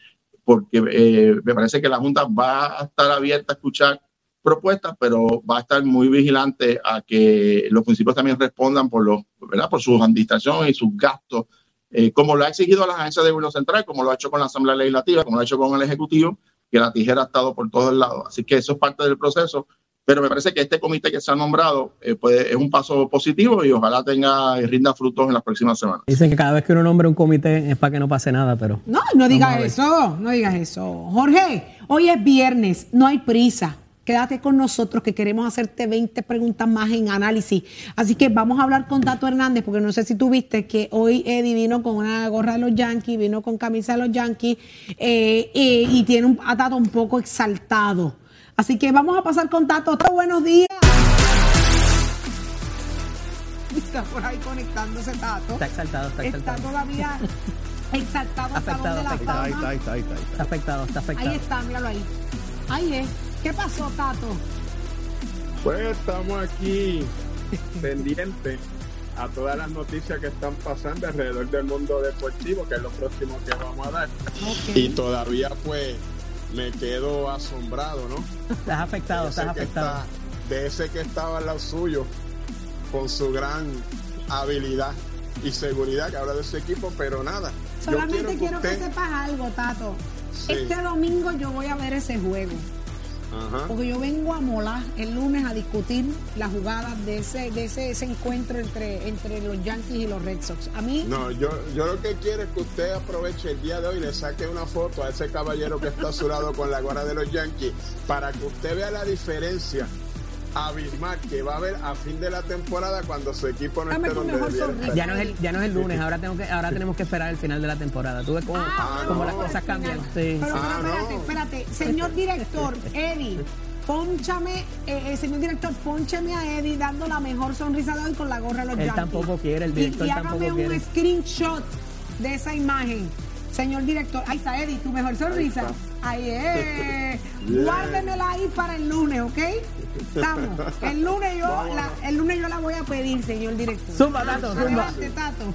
Speaker 6: porque eh, me parece que la Junta va a estar abierta a escuchar propuestas, pero va a estar muy vigilante a que los municipios también respondan por, los, ¿verdad? por su administración y sus gastos eh, como lo ha exigido las agencias de gobierno central, como lo ha hecho con la Asamblea Legislativa, como lo ha hecho con el Ejecutivo, que la tijera ha estado por todos lados. Así que eso es parte del proceso pero me parece que este comité que se ha nombrado eh, puede, es un paso positivo y ojalá tenga y rinda frutos en las próximas semanas.
Speaker 3: Dicen que cada vez que uno nombra un comité es para que no pase nada, pero...
Speaker 1: No, no digas eso, no digas eso. Jorge, hoy es viernes, no hay prisa. Quédate con nosotros que queremos hacerte 20 preguntas más en análisis. Así que vamos a hablar con Tato Hernández, porque no sé si tú viste que hoy Eddie vino con una gorra de los Yankees, vino con camisa de los Yankees eh, eh, y tiene un, a Tato un poco exaltado. Así que vamos a pasar con Tato. Tato, buenos días. Está por ahí conectándose Tato.
Speaker 3: Está exaltado, está exaltado.
Speaker 1: Está todavía exaltado.
Speaker 3: Afectado,
Speaker 1: Salón de la
Speaker 3: afectado.
Speaker 1: Fama.
Speaker 2: Ahí está, ahí está, ahí está.
Speaker 3: Está afectado, está afectado.
Speaker 1: Ahí está, míralo ahí. Ahí es. ¿Qué pasó, Tato?
Speaker 7: Pues estamos aquí pendientes a todas las noticias que están pasando alrededor del mundo deportivo, que es lo próximo que vamos a dar. Y todavía pues me quedo asombrado, ¿no?
Speaker 3: Estás afectado, estás afectado.
Speaker 7: está- de ese que estaba al lado suyo, con su gran habilidad y seguridad que habla de ese equipo, pero nada. yo
Speaker 1: Solamente quiero que,
Speaker 7: usted-
Speaker 1: sepas algo, Tato.
Speaker 7: Sí.
Speaker 1: Este domingo yo voy a ver ese juego.
Speaker 7: Ajá.
Speaker 1: Porque yo vengo a molar el lunes a discutir las jugadas de ese, de ese, ese encuentro entre, entre los Yankees y los Red Sox. A mí,
Speaker 7: No, yo, yo lo que quiero es que usted aproveche el día de hoy y le saque una foto a ese caballero que está a su lado con la gorra de los Yankees para que usted vea la diferencia abismal que va a haber a fin de la temporada cuando su equipo no
Speaker 1: Dame
Speaker 7: esté donde
Speaker 1: mejor
Speaker 7: debiera.
Speaker 3: Ya no es el, ya no es el lunes, ahora tengo que, ahora tenemos que esperar el final de la temporada. Tú ves cómo,
Speaker 1: Ah,
Speaker 3: cómo
Speaker 7: no,
Speaker 3: las cosas cambian. Sí.
Speaker 1: Pero,
Speaker 7: Ah,
Speaker 1: pero espérate, espérate. Señor director, Eddie, ponchame, eh, eh, señor director, ponchame a Eddie dando la mejor sonrisa de hoy con la gorra de los
Speaker 3: Él
Speaker 1: Yankees.
Speaker 3: tampoco quiere, el
Speaker 1: Y-
Speaker 3: director
Speaker 1: y,
Speaker 3: tampoco
Speaker 1: hágame
Speaker 3: quiere.
Speaker 1: un screenshot de esa imagen. Señor director, ahí está Eddie, tu mejor sonrisa. Ahí es. Guárdemela ahí para el lunes, ¿ok? Estamos. El lunes yo la, el lunes yo la voy a pedir, señor director.
Speaker 3: Zumba, Tato, zumba.
Speaker 1: Adelante, Tato.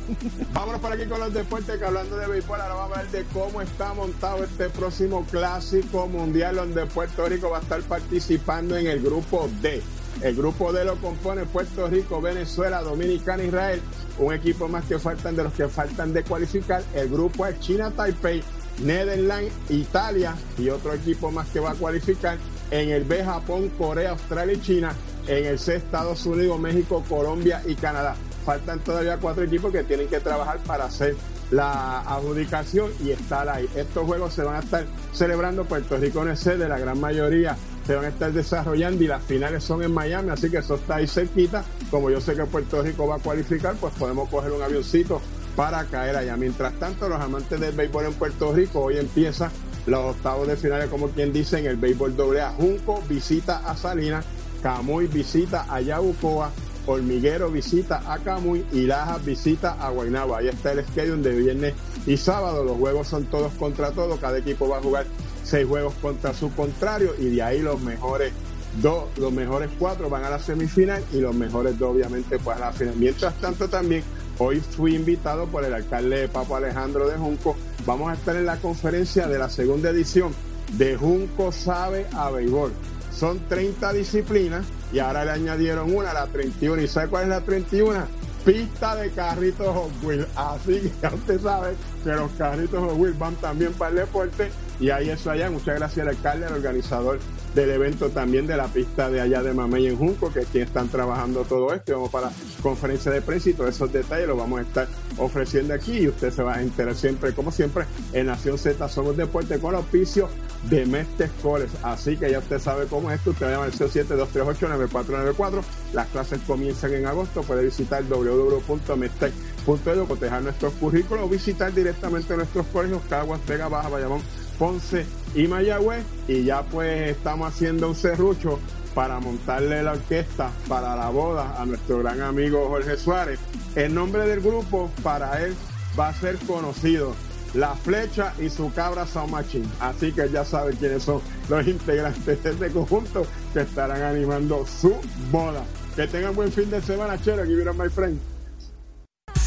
Speaker 7: Vámonos por aquí con los deportes que hablando de béisbol, ahora vamos a ver de cómo está montado este próximo clásico mundial donde Puerto Rico va a estar participando en el grupo D. El grupo D lo compone Puerto Rico, Venezuela, Dominicana, Israel, un equipo más que faltan de los que faltan de cualificar. El grupo es China, Taipei, Netherlands, Italia y otro equipo más que va a cualificar. En el B, Japón, Corea, Australia y China. En el C, Estados Unidos, México, Colombia y Canadá. Faltan todavía cuatro equipos que tienen que trabajar para hacer la adjudicación y estar ahí. Estos juegos se van a estar celebrando Puerto Rico en el sede, la gran mayoría se van a estar desarrollando y las finales son en Miami, así que eso está ahí cerquita. Como yo sé que Puerto Rico va a cualificar, pues podemos coger un avioncito para caer allá. Mientras tanto, los amantes del béisbol en Puerto Rico, hoy empieza los octavos de finales, como quien dice, en el béisbol doble A. Junco visita a Salinas, Camuy visita a Yabucoa, Hormiguero visita a Camuy y Lajas visita a Guaynabo. Ahí está el schedule de viernes y sábado. Los juegos son todos contra todos. Cada equipo va a jugar seis juegos contra su contrario y de ahí los mejores dos, los mejores cuatro van a la semifinal y los mejores dos obviamente pues a la final. Mientras tanto también hoy fui invitado por el alcalde de Papo Alejandro de Junco. Vamos a estar en la conferencia de la segunda edición de Junco Sabe a Béisbol. Son 30 disciplinas y ahora le añadieron una, la 31. ¿Y sabe cuál es la 31? Pista de carritos Hot Wheels. Así que ya usted sabe que los carritos Hot Wheels van también para el deporte. Y ahí eso allá. Muchas gracias al alcalde, al organizador del evento también de la pista de allá de Mamey en Junco, que es quien están trabajando todo esto. Vamos para conferencia de prensa y todos esos detalles los vamos a estar ofreciendo aquí. Y usted se va a enterar siempre, como siempre, en Nación Z Somos Deporte con auspicio de Mestes College. Así que ya usted sabe cómo es esto. Usted llama al 7238-9494. Las clases comienzan en agosto. Puede visitar www.mestec.edu, cotejar nuestros currículos o visitar directamente nuestros colegios Caguas, Vega Baja, Bayamón, Ponce y Mayagüez. Y ya pues estamos haciendo un serrucho para montarle la orquesta para la boda a nuestro gran amigo Jorge Suárez. El nombre del grupo para él va a ser conocido. La Flecha y su cabra Sound Machine. Así que ya saben quiénes son los integrantes de este conjunto que estarán animando su boda. Que tengan buen fin de semana, chero. It up, my friend.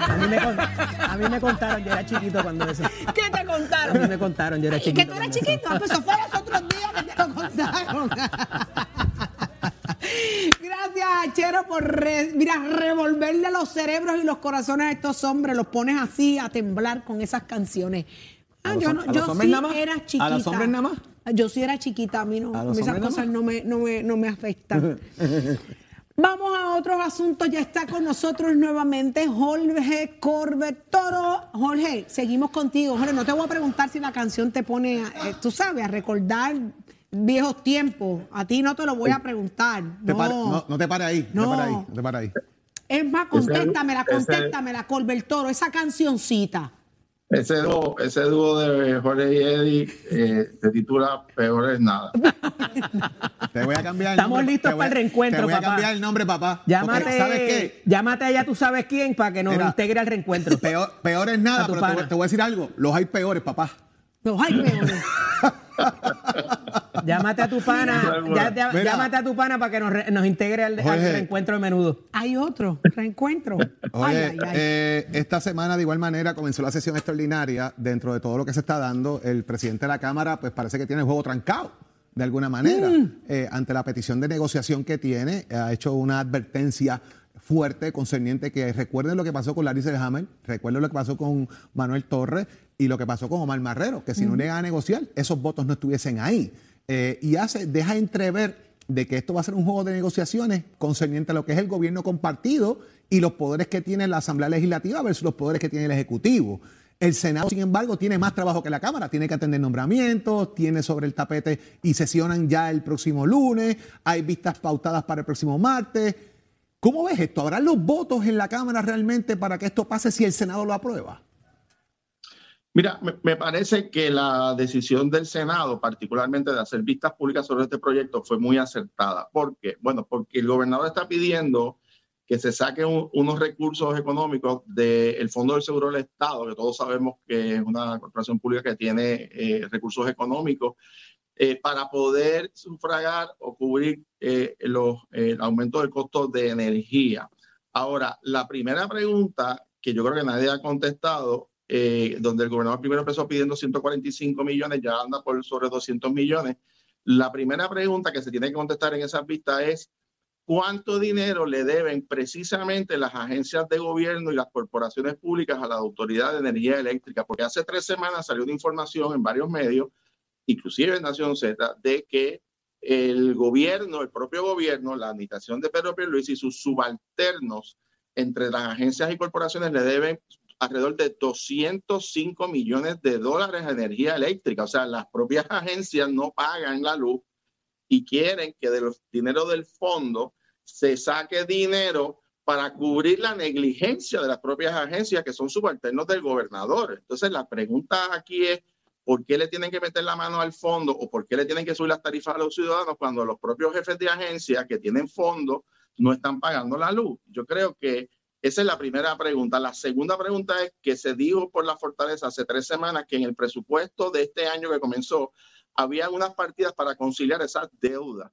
Speaker 1: A!
Speaker 3: A mí, me, con- a mí me contaron, yo era chiquito cuando eso.
Speaker 1: ¿Qué te
Speaker 3: A mí
Speaker 1: contaron?
Speaker 3: me contaron, yo era
Speaker 1: ¿Y
Speaker 3: chiquito.
Speaker 1: que tú eras
Speaker 3: eso.
Speaker 1: chiquito? Ah, Pues eso fue los otros días que te lo contaron. Gracias, Achero, por re- mira, revolverle los cerebros y los corazones a estos hombres. Los pones así a temblar con esas canciones. Ah,
Speaker 2: ¿A
Speaker 1: yo no,
Speaker 2: a
Speaker 1: yo sí
Speaker 2: nada más?
Speaker 1: era
Speaker 2: ¿A
Speaker 1: chiquita.
Speaker 2: los hombres nada más?
Speaker 1: Yo sí era chiquita, a mí no,
Speaker 2: ¿A
Speaker 1: esas cosas no me, no, me, no me afectan. Vamos a otros asuntos. Ya está con nosotros nuevamente Jorge Corbett Toro. Jorge, seguimos contigo. Jorge, no te voy a preguntar si la canción te pone, eh, tú sabes, a recordar viejos tiempos. A ti no te lo voy a preguntar.
Speaker 2: Te
Speaker 1: No.
Speaker 2: pare- no, no te pares ahí, no, te pares ahí, no te pares ahí.
Speaker 1: Es más, contéstamela, contéstamela, Corbett Toro. Esa cancioncita.
Speaker 6: Ese dúo, ese dúo de Jorge y Eddie eh, se titula Peor es nada.
Speaker 2: Te voy a cambiar el
Speaker 3: Estamos
Speaker 2: nombre.
Speaker 3: listos para
Speaker 2: a-
Speaker 3: el reencuentro,
Speaker 2: Te voy a
Speaker 3: papá.
Speaker 2: cambiar el nombre, papá.
Speaker 3: Llámate,
Speaker 2: Porque, ¿Sabes qué?
Speaker 3: llámate a ya tú sabes quién para que nos
Speaker 2: Mira.
Speaker 3: integre al reencuentro.
Speaker 2: Peor, peor es nada,
Speaker 3: A
Speaker 2: pero te voy,
Speaker 3: pana.
Speaker 2: te voy a decir algo. Los hay peores, papá.
Speaker 1: Los hay peores.
Speaker 3: Llámate a tu pana, ya- ya-
Speaker 2: Mira.
Speaker 3: llámate a tu pana para que nos, re- nos integre al, reencuentro de menudo.
Speaker 1: Hay otro reencuentro. Ay,
Speaker 2: Oye,
Speaker 1: ay, ay.
Speaker 2: eh, esta semana de igual manera comenzó la sesión extraordinaria. Dentro de todo lo que se está dando, el presidente de la Cámara pues parece que tiene el juego trancado de alguna manera. Eh, ante la petición de negociación que tiene, ha hecho una advertencia fuerte concerniente que recuerden lo que pasó con Larry Selhammer, recuerden lo que pasó con Manuel Torres y lo que pasó con Omar Marrero, que si no llegan a negociar, esos votos no estuviesen ahí. Eh, y hace, deja entrever de que esto va a ser un juego de negociaciones concerniente a lo que es el gobierno compartido y los poderes que tiene la Asamblea Legislativa versus los poderes que tiene el Ejecutivo. El Senado, sin embargo, tiene más trabajo que la Cámara, tiene que atender nombramientos, tiene sobre el tapete y sesionan ya el próximo lunes, hay vistas pautadas para el próximo martes. ¿Cómo ves esto? ¿Habrá los votos en la Cámara realmente para que esto pase si el Senado lo aprueba?
Speaker 6: Mira, me, parece que la decisión del Senado, particularmente de hacer vistas públicas sobre este proyecto, fue muy acertada. ¿Por qué? Bueno, porque el gobernador está pidiendo que se saquen un- unos recursos económicos del Fondo del Seguro del Estado, que todos sabemos que es una corporación pública que tiene eh, recursos económicos, eh, para poder sufragar o cubrir eh, los, el aumento del costo de energía. Ahora, la primera pregunta que yo creo que nadie ha contestado, eh, donde el gobernador primero empezó pidiendo 145 millones, ya anda por sobre 200 millones. La primera pregunta que se tiene que contestar en esa vista es cuánto dinero le deben precisamente las agencias de gobierno y las corporaciones públicas a la Autoridad de Energía Eléctrica, porque hace tres semanas salió una información en varios medios, inclusive en Nación Z, de que el gobierno, el propio gobierno, la administración de Pedro Pierluisi y sus subalternos entre las agencias y corporaciones le deben alrededor de 205 millones de dólares a energía eléctrica. O sea, las propias agencias no pagan la luz y quieren que de los dinero del fondo se saque dinero para cubrir la negligencia de las propias agencias que son subalternos del gobernador. Entonces, la pregunta aquí es, ¿por qué le tienen que meter la mano al fondo o por qué le tienen que subir las tarifas a los ciudadanos cuando los propios jefes de agencia que tienen fondos no están pagando la luz? Yo creo que esa es la primera pregunta. La segunda pregunta es que se dijo por la fortaleza hace tres semanas que en el presupuesto de este año que comenzó había unas partidas para conciliar esas deudas.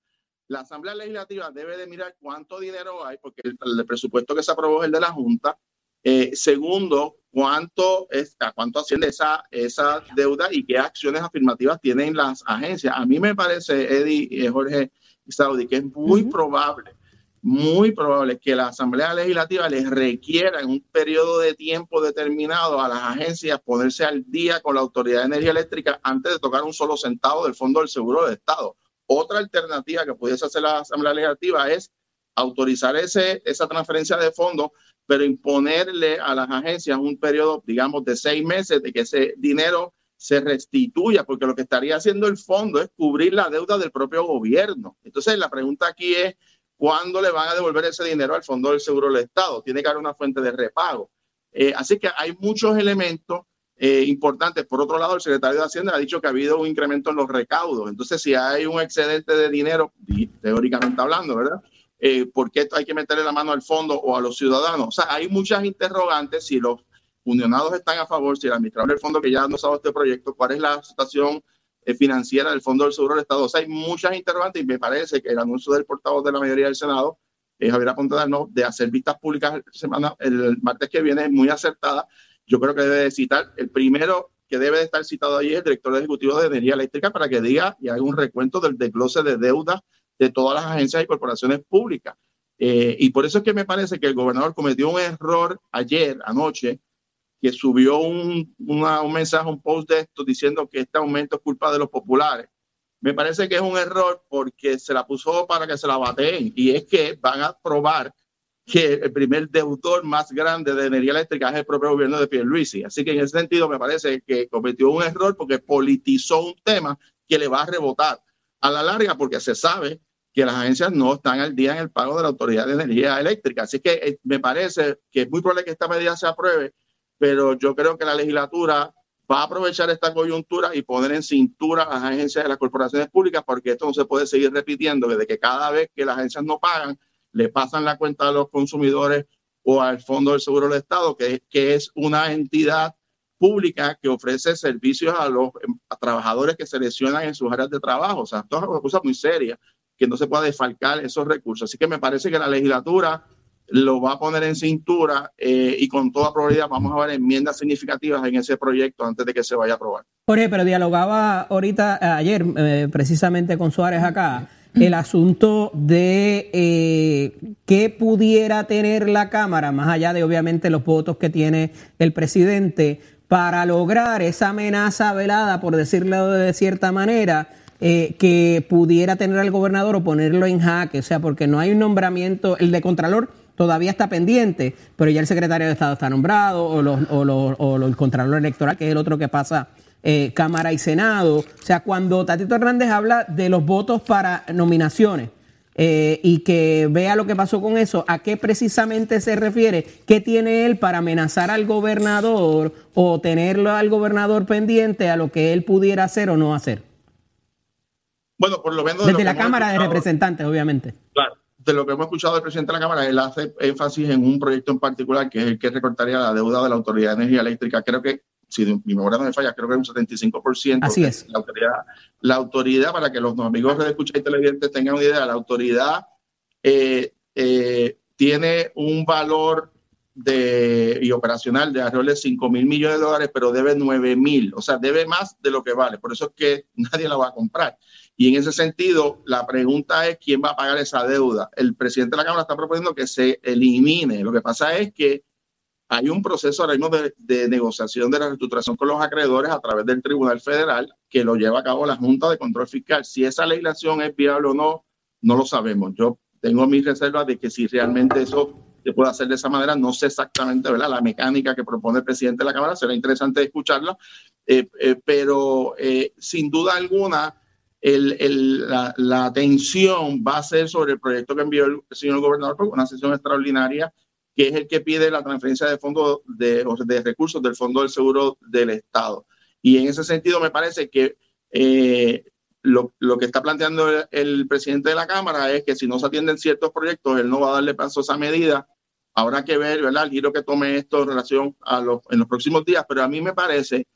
Speaker 6: La Asamblea Legislativa debe de mirar cuánto dinero hay, porque el, el presupuesto que se aprobó es el de la Junta. Eh, segundo, cuánto, es, a cuánto asciende esa, esa deuda y qué acciones afirmativas tienen las agencias. A mí me parece, Eddie, eh, Jorge y Saudi, que es muy probable muy probable que la Asamblea Legislativa les requiera en un periodo de tiempo determinado a las agencias ponerse al día con la Autoridad de Energía Eléctrica antes de tocar un solo centavo del Fondo del Seguro del Estado. Otra alternativa que pudiese hacer la Asamblea Legislativa es autorizar ese, esa transferencia de fondos, pero imponerle a las agencias un periodo, digamos, de seis meses de que ese dinero se restituya, porque lo que estaría haciendo el fondo es cubrir la deuda del propio gobierno. Entonces, la pregunta aquí es, ¿cuándo le van a devolver ese dinero al Fondo del Seguro del Estado? Tiene que haber una fuente de repago. Eh, así que hay muchos elementos eh, importantes. Por otro lado, el secretario de Hacienda ha dicho que ha habido un incremento en los recaudos. Entonces, si hay un excedente de dinero, teóricamente hablando, ¿verdad? Eh, ¿Por qué hay que meterle la mano al fondo o a los ciudadanos? O sea, hay muchas interrogantes si los unionados están a favor, si el administrador del fondo que ya ha dado este proyecto, cuál es la situación financiera del Fondo del Seguro del Estado. O sea, hay muchas interrogantes y me parece que el anuncio del portavoz de la mayoría del Senado, eh, Javier Aponte de hacer vistas públicas semana, el martes que viene es muy acertada. Yo creo que debe citar, el primero que debe de estar citado ahí el director ejecutivo de Energía Eléctrica para que diga y haga un recuento del desglose de deuda de todas las agencias y corporaciones públicas. Eh, y por eso es que me parece que el gobernador cometió un error ayer, anoche, que subió un, un mensaje, un post de esto diciendo que este aumento es culpa de los populares. Me parece que es un error porque se la puso para que se la bateen y es que van a probar que el primer deudor más grande de energía eléctrica es el propio gobierno de Pierluisi. Así que en ese sentido me parece que cometió un error porque politizó un tema que le va a rebotar a la larga porque se sabe que las agencias no están al día en el pago de la Autoridad de Energía Eléctrica. Así que eh, me parece que es muy probable que esta medida se apruebe, pero yo creo que la legislatura va a aprovechar esta coyuntura y poner en cintura a las agencias de las corporaciones públicas, porque esto no se puede seguir repitiendo, desde que cada vez que las agencias no pagan, le pasan la cuenta a los consumidores o al Fondo del Seguro del Estado, que, que es una entidad pública que ofrece servicios a los trabajadores que seleccionan en sus áreas de trabajo. O sea, es una cosa muy seria que no se pueda defalcar esos recursos. Así que me parece que la legislatura lo va a poner en cintura eh, y con toda probabilidad vamos a ver enmiendas significativas en ese proyecto antes de que se vaya a aprobar.
Speaker 3: Jorge, pero dialogaba ahorita, eh, ayer, eh, precisamente con Suárez acá, el asunto de eh, qué pudiera tener la Cámara, más allá de obviamente los votos que tiene el presidente, para lograr esa amenaza velada, por decirlo de cierta manera, eh, que pudiera tener al gobernador o ponerlo en jaque, o sea, porque no hay un nombramiento, el de Contralor todavía está pendiente, pero ya el secretario de Estado está nombrado, o, los, o, el Contralor Electoral, que es el otro que pasa eh, Cámara y Senado. O sea, cuando Tatito Hernández habla de los votos para nominaciones, eh, y que vea lo que pasó con eso, a qué precisamente se refiere, qué tiene él para amenazar al gobernador o tenerlo al gobernador pendiente a lo que él pudiera hacer o no hacer.
Speaker 6: Bueno, por lo menos.
Speaker 3: Desde la Cámara de Representantes, obviamente.
Speaker 6: Claro. De lo que hemos escuchado del presidente de la Cámara, él hace énfasis en un proyecto en particular que es el que recortaría la deuda de la Autoridad de Energía Eléctrica. Creo que, si mi memoria no me falla, creo que es un 75%.
Speaker 3: Así es.
Speaker 6: La autoridad, la autoridad, para que los amigos de escucha y televidentes tengan una idea, la autoridad eh, eh, tiene un valor de, y operacional de alrededor de 5 mil millones de dólares, pero debe 9 mil, o sea, debe más de lo que vale. Por eso es que nadie la va a comprar. Y en ese sentido, la pregunta es quién va a pagar esa deuda. El presidente de la Cámara está proponiendo que se elimine. Lo que pasa es que hay un proceso ahora mismo de, negociación de la reestructuración con los acreedores a través del Tribunal Federal que lo lleva a cabo la Junta de Control Fiscal. Si esa legislación es viable o no, no lo sabemos. Yo tengo mis reservas de que si realmente eso se puede hacer de esa manera, no sé exactamente ¿verdad? la mecánica que propone el presidente de la Cámara, será interesante escucharla, eh, eh, pero eh, sin duda alguna la, atención va a ser sobre el proyecto que envió el señor gobernador por una sesión extraordinaria, que es el que pide la transferencia de fondos de, de recursos del Fondo del Seguro del Estado. Y en ese sentido me parece que eh, lo, que está planteando el, presidente de la Cámara es que si no se atienden ciertos proyectos, él no va a darle paso a esa medida. Habrá que ver ¿verdad? el giro que tome esto en relación a los, en los próximos días, pero a mí me parece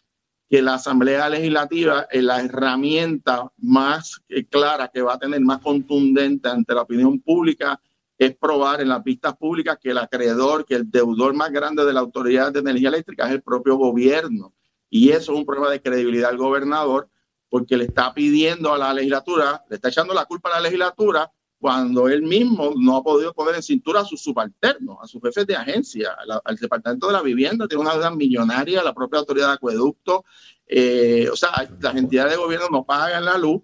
Speaker 6: que la Asamblea Legislativa es la herramienta más eh, clara que va a tener, más contundente ante la opinión pública, es probar en las vistas públicas que el acreedor, que el deudor más grande de la Autoridad de Energía Eléctrica es el propio gobierno. Y eso es un problema de credibilidad al gobernador, porque le está pidiendo a la legislatura, le está echando la culpa a la legislatura cuando él mismo no ha podido poner en cintura a sus subalternos, a sus jefes de agencia, al Departamento de la Vivienda, tiene una deuda millonaria, la propia autoridad de acueducto, eh, o sea, las entidades de gobierno no pagan la luz.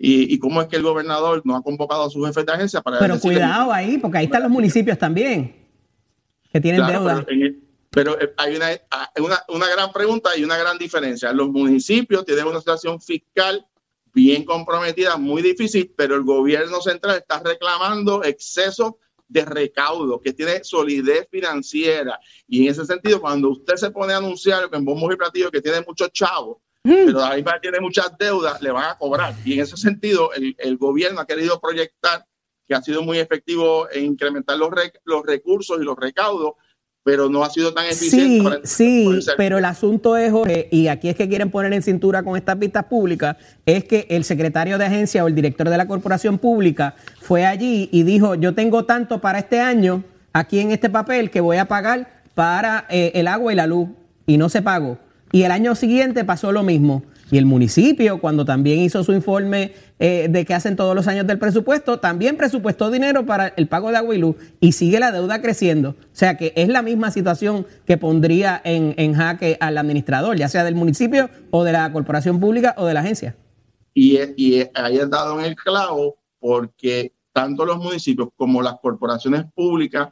Speaker 6: Y, cómo es que el gobernador no ha convocado a sus jefes de agencia para...
Speaker 3: Pero cuidado ahí, porque ahí están los municipios también, que tienen deuda.
Speaker 6: Pero, eh, hay una, una, gran pregunta y una gran diferencia. Los municipios tienen una situación fiscal bien comprometida, muy difícil, pero el gobierno central está reclamando exceso de recaudo, que tiene solidez financiera. Y en ese sentido, cuando usted se pone a anunciar en bombos y platillos que tiene muchos chavos, mm. pero ahí tiene muchas deudas, le van a cobrar. Y en ese sentido, el, el, gobierno ha querido proyectar que ha sido muy efectivo en incrementar los, los recursos y los recaudos, pero no ha sido tan eficiente.
Speaker 3: Sí, sí, pero el asunto es, Jorge, y aquí es que quieren poner en cintura con estas pistas públicas, es que el secretario de agencia o el director de la corporación pública fue allí y dijo, yo tengo tanto para este año aquí en este papel que voy a pagar para eh, el agua y la luz, y no se pagó. Y el año siguiente pasó lo mismo. Y el municipio, cuando también hizo su informe eh, de que hacen todos los años del presupuesto, también presupuestó dinero para el pago de agua y luz y sigue la deuda creciendo. O sea que es la misma situación que pondría en, en jaque al administrador, ya sea del municipio o de la corporación pública o de la agencia.
Speaker 6: Y, y ahí has dado en el clavo porque tanto los municipios como las corporaciones públicas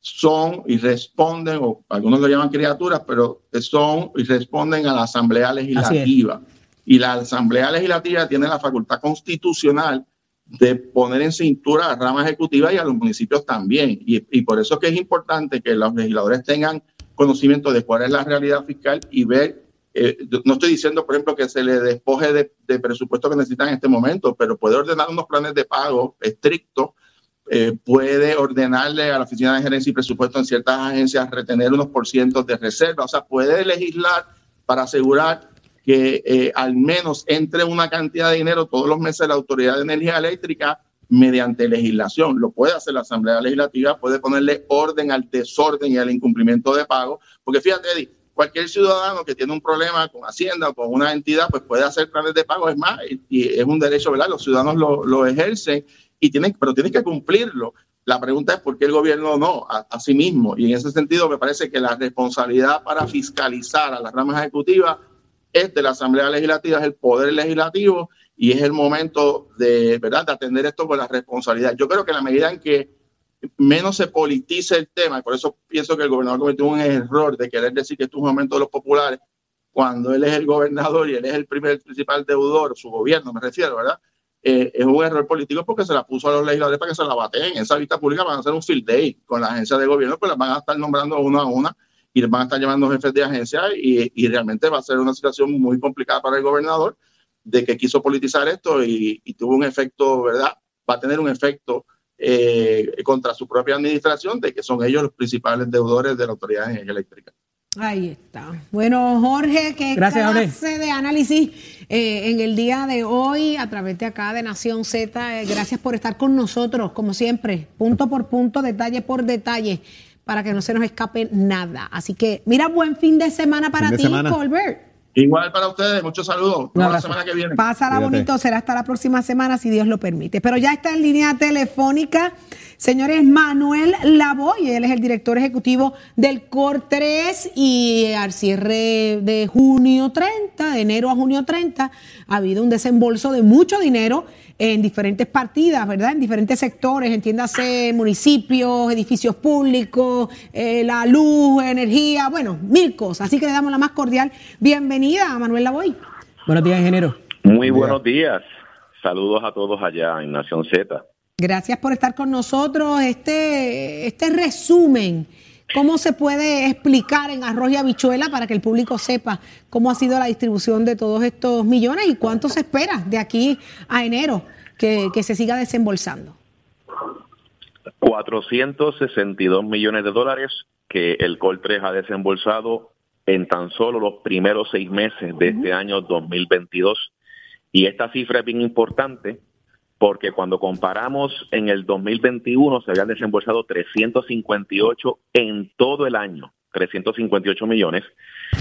Speaker 6: son y responden, o algunos lo llaman criaturas, pero son y responden a la Asamblea Legislativa. Y la Asamblea Legislativa tiene la facultad constitucional de poner en cintura a la rama ejecutiva y a los municipios también. Y, por eso es que es importante que los legisladores tengan conocimiento de cuál es la realidad fiscal y ver, eh, no estoy diciendo, por ejemplo, que se le despoje de, de presupuesto que necesitan en este momento, pero puede ordenar unos planes de pago estrictos eh, puede ordenarle a la Oficina de Gerencia y Presupuesto en ciertas agencias retener unos por de reserva. O sea, puede legislar para asegurar que eh, al menos entre una cantidad de dinero todos los meses la Autoridad de Energía Eléctrica mediante legislación. Lo puede hacer la Asamblea Legislativa, puede ponerle orden al desorden y al incumplimiento de pago. Porque fíjate, cualquier ciudadano que tiene un problema con Hacienda o con una entidad, pues puede hacer planes de pago. Es más, y, es un derecho, ¿verdad? Los ciudadanos lo, lo ejercen y tienen, pero tienen que cumplirlo. La pregunta es por qué el gobierno no, a, sí mismo. Y en ese sentido me parece que la responsabilidad para fiscalizar a las ramas ejecutivas es de la Asamblea Legislativa, es el Poder Legislativo y es el momento de, ¿verdad? de atender esto con la responsabilidad. Yo creo que la medida en que menos se politice el tema, y por eso pienso que el gobernador cometió un error de querer decir que esto es un momento de los populares, cuando él es el gobernador y él es el primer principal deudor, su gobierno me refiero, ¿verdad? Eh, es un error político porque se la puso a los legisladores para que se la baten. En esa vista pública van a hacer un field day con la agencia de gobierno, pues las van a estar nombrando una a una y van a estar llamando jefes de agencia y, y, realmente va a ser una situación muy complicada para el gobernador de que quiso politizar esto y, tuvo un efecto, ¿verdad? Va a tener un efecto eh, contra su propia administración de que son ellos los principales deudores de la autoridad eléctrica.
Speaker 1: Ahí está. Bueno, Jorge, qué
Speaker 3: Gracias,
Speaker 1: clase de análisis eh, en el día de hoy a través de acá de Nación Z. Eh, gracias por estar con nosotros, como siempre, punto por punto, detalle por detalle, para que no se nos escape nada. Así que, mira, buen fin de semana para ti, Colbert.
Speaker 6: Igual para ustedes, muchos saludos. Hasta la semana que viene.
Speaker 1: Pásala bonito, será hasta la próxima semana, si Dios lo permite. Pero ya está en línea telefónica, señores, Manuel Lavoy, él es el director ejecutivo del COR 3 y al cierre de junio 30, de enero a junio 30, ha habido un desembolso de mucho dinero en diferentes partidas, ¿verdad? En diferentes sectores, entiéndase municipios, edificios públicos, eh, la luz, energía, bueno, mil cosas. Así que le damos la más cordial bienvenida a Manuel Lavoy.
Speaker 3: Buenos días, ingeniero.
Speaker 8: Muy buenos días. Saludos a todos allá en Nación Z.
Speaker 1: Gracias por estar con nosotros. Este, este resumen ¿Cómo se puede explicar en arroz y habichuela para que el público sepa cómo ha sido la distribución de todos estos millones y cuánto se espera de aquí a enero que, se siga desembolsando?
Speaker 8: 462 millones de dólares que el COL3 ha desembolsado en tan solo los primeros seis meses de este año 2022. Y esta cifra es bien importante porque cuando comparamos en el 2021 se habían desembolsado 358 en todo el año, 358 millones,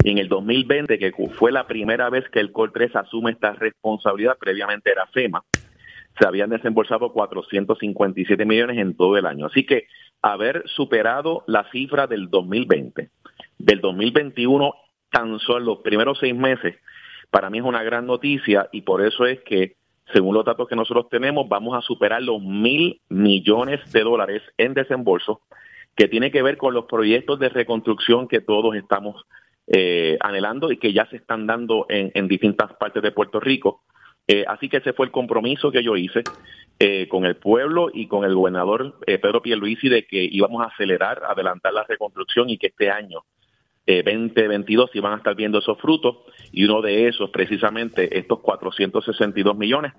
Speaker 8: y en el 2020, que fue la primera vez que el COL 3 asume esta responsabilidad, previamente era FEMA, se habían desembolsado 457 millones en todo el año. Así que haber superado la cifra del 2020, del 2021, tan solo los primeros seis meses, para mí es una gran noticia y por eso es que, según los datos que nosotros tenemos, vamos a superar los mil millones de dólares en desembolso, que tiene que ver con los proyectos de reconstrucción que todos estamos eh, anhelando y que ya se están dando en, distintas partes de Puerto Rico. Eh, así que ese fue el compromiso que yo hice eh, con el pueblo y con el gobernador Pedro Pierluisi de que íbamos a acelerar, adelantar la reconstrucción y que este año 2022 iban a estar viendo esos frutos y uno de esos precisamente estos 462 millones.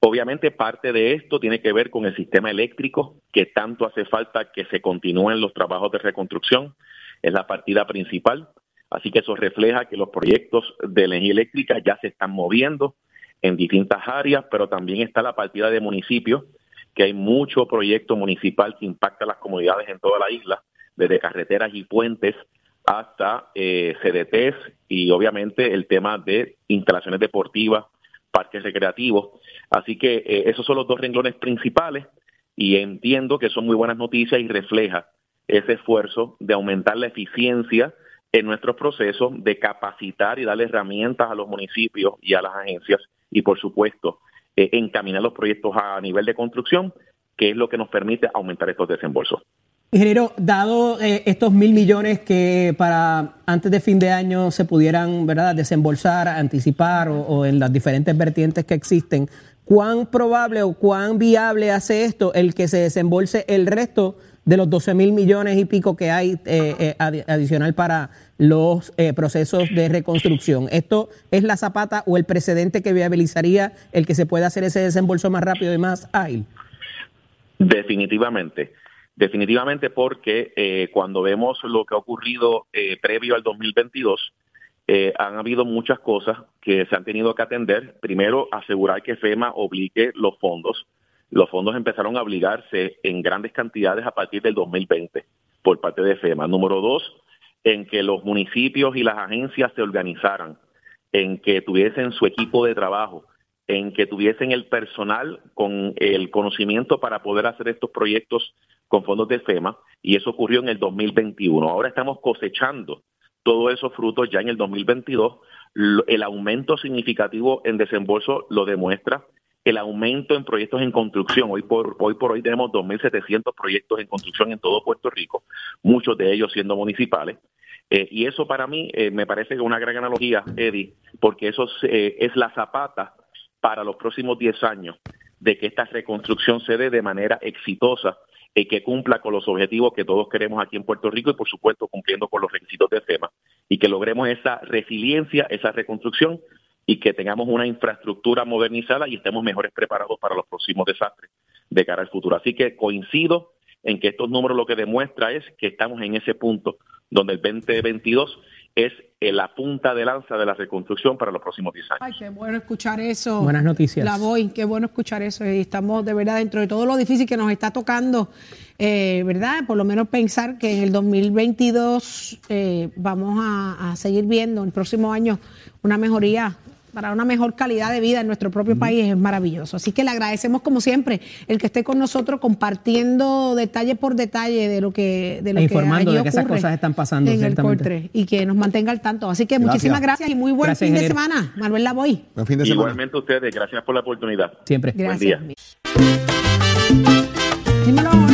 Speaker 8: Obviamente parte de esto tiene que ver con el sistema eléctrico que tanto hace falta que se continúen los trabajos de reconstrucción. Es la partida principal. Así que eso refleja que los proyectos de energía eléctrica ya se están moviendo en distintas áreas, pero también está la partida de municipios, que hay mucho proyecto municipal que impacta a las comunidades en toda la isla, desde carreteras y puentes hasta eh, CDTs y obviamente el tema de instalaciones deportivas, parques recreativos. Así que eh, esos son los dos renglones principales y entiendo que son muy buenas noticias y refleja ese esfuerzo de aumentar la eficiencia en nuestros procesos de capacitar y darle herramientas a los municipios y a las agencias y, por supuesto, eh, encaminar los proyectos a nivel de construcción, que es lo que nos permite aumentar estos desembolsos.
Speaker 3: Ingeniero, dado eh, estos mil millones que para antes de fin de año se pudieran ¿verdad? desembolsar, anticipar o, en las diferentes vertientes que existen, ¿cuán probable o cuán viable hace esto el que se desembolse el resto de los 12 mil millones y pico que hay eh, eh, adicional para los eh, procesos de reconstrucción. ¿Esto es la zapata o el precedente que viabilizaría el que se pueda hacer ese desembolso más rápido y más ágil?
Speaker 8: Definitivamente. Definitivamente porque cuando vemos lo que ha ocurrido previo al 2022, han habido muchas cosas que se han tenido que atender. Primero, asegurar que FEMA obligue los fondos los fondos empezaron a obligarse en grandes cantidades a partir del 2020 por parte de FEMA. Número dos, en que los municipios y las agencias se organizaran, en que tuviesen su equipo de trabajo, en que tuviesen el personal con el conocimiento para poder hacer estos proyectos con fondos de FEMA, y eso ocurrió en el 2021. Ahora estamos cosechando todos esos frutos ya en el 2022. El aumento significativo en desembolso lo demuestra el aumento en proyectos en construcción. Hoy por hoy, por hoy tenemos 2.700 proyectos en construcción en todo Puerto Rico, muchos de ellos siendo municipales. Eh, y eso para mí eh, me parece que una gran analogía, Eddie, porque eso eh, es la zapata para los próximos 10 años de que esta reconstrucción se dé de manera exitosa y que cumpla con los objetivos que todos queremos aquí en Puerto Rico y por supuesto cumpliendo con los requisitos de FEMA y que logremos esa resiliencia, esa reconstrucción y que tengamos una infraestructura modernizada y estemos mejores preparados para los próximos desastres de cara al futuro. Así que coincido en que estos números lo que demuestra es que estamos en ese punto donde el 2022 es la punta de lanza de la reconstrucción para los próximos 10 años.
Speaker 1: Ay, qué bueno escuchar eso.
Speaker 3: Buenas noticias.
Speaker 1: La voy, qué bueno escuchar eso. Y estamos de verdad dentro de todo lo difícil que nos está tocando, eh, ¿verdad? Por lo menos pensar que en el 2022 eh, vamos a, a seguir viendo el próximo año una mejoría para una mejor calidad de vida en nuestro propio país es maravilloso. Así que le agradecemos como siempre el que esté con nosotros compartiendo detalle por detalle de lo que de lo
Speaker 3: e informando
Speaker 1: que
Speaker 3: de que esas cosas están pasando
Speaker 1: en el Corte y que nos mantenga al tanto. Así que muchísimas gracias y muy buen fin de semana, Manuel Lavoy.
Speaker 8: Buen fin de semana. Igualmente ustedes, gracias por la oportunidad.
Speaker 3: Siempre.
Speaker 1: Gracias.
Speaker 8: Buen día.
Speaker 1: Dímelo.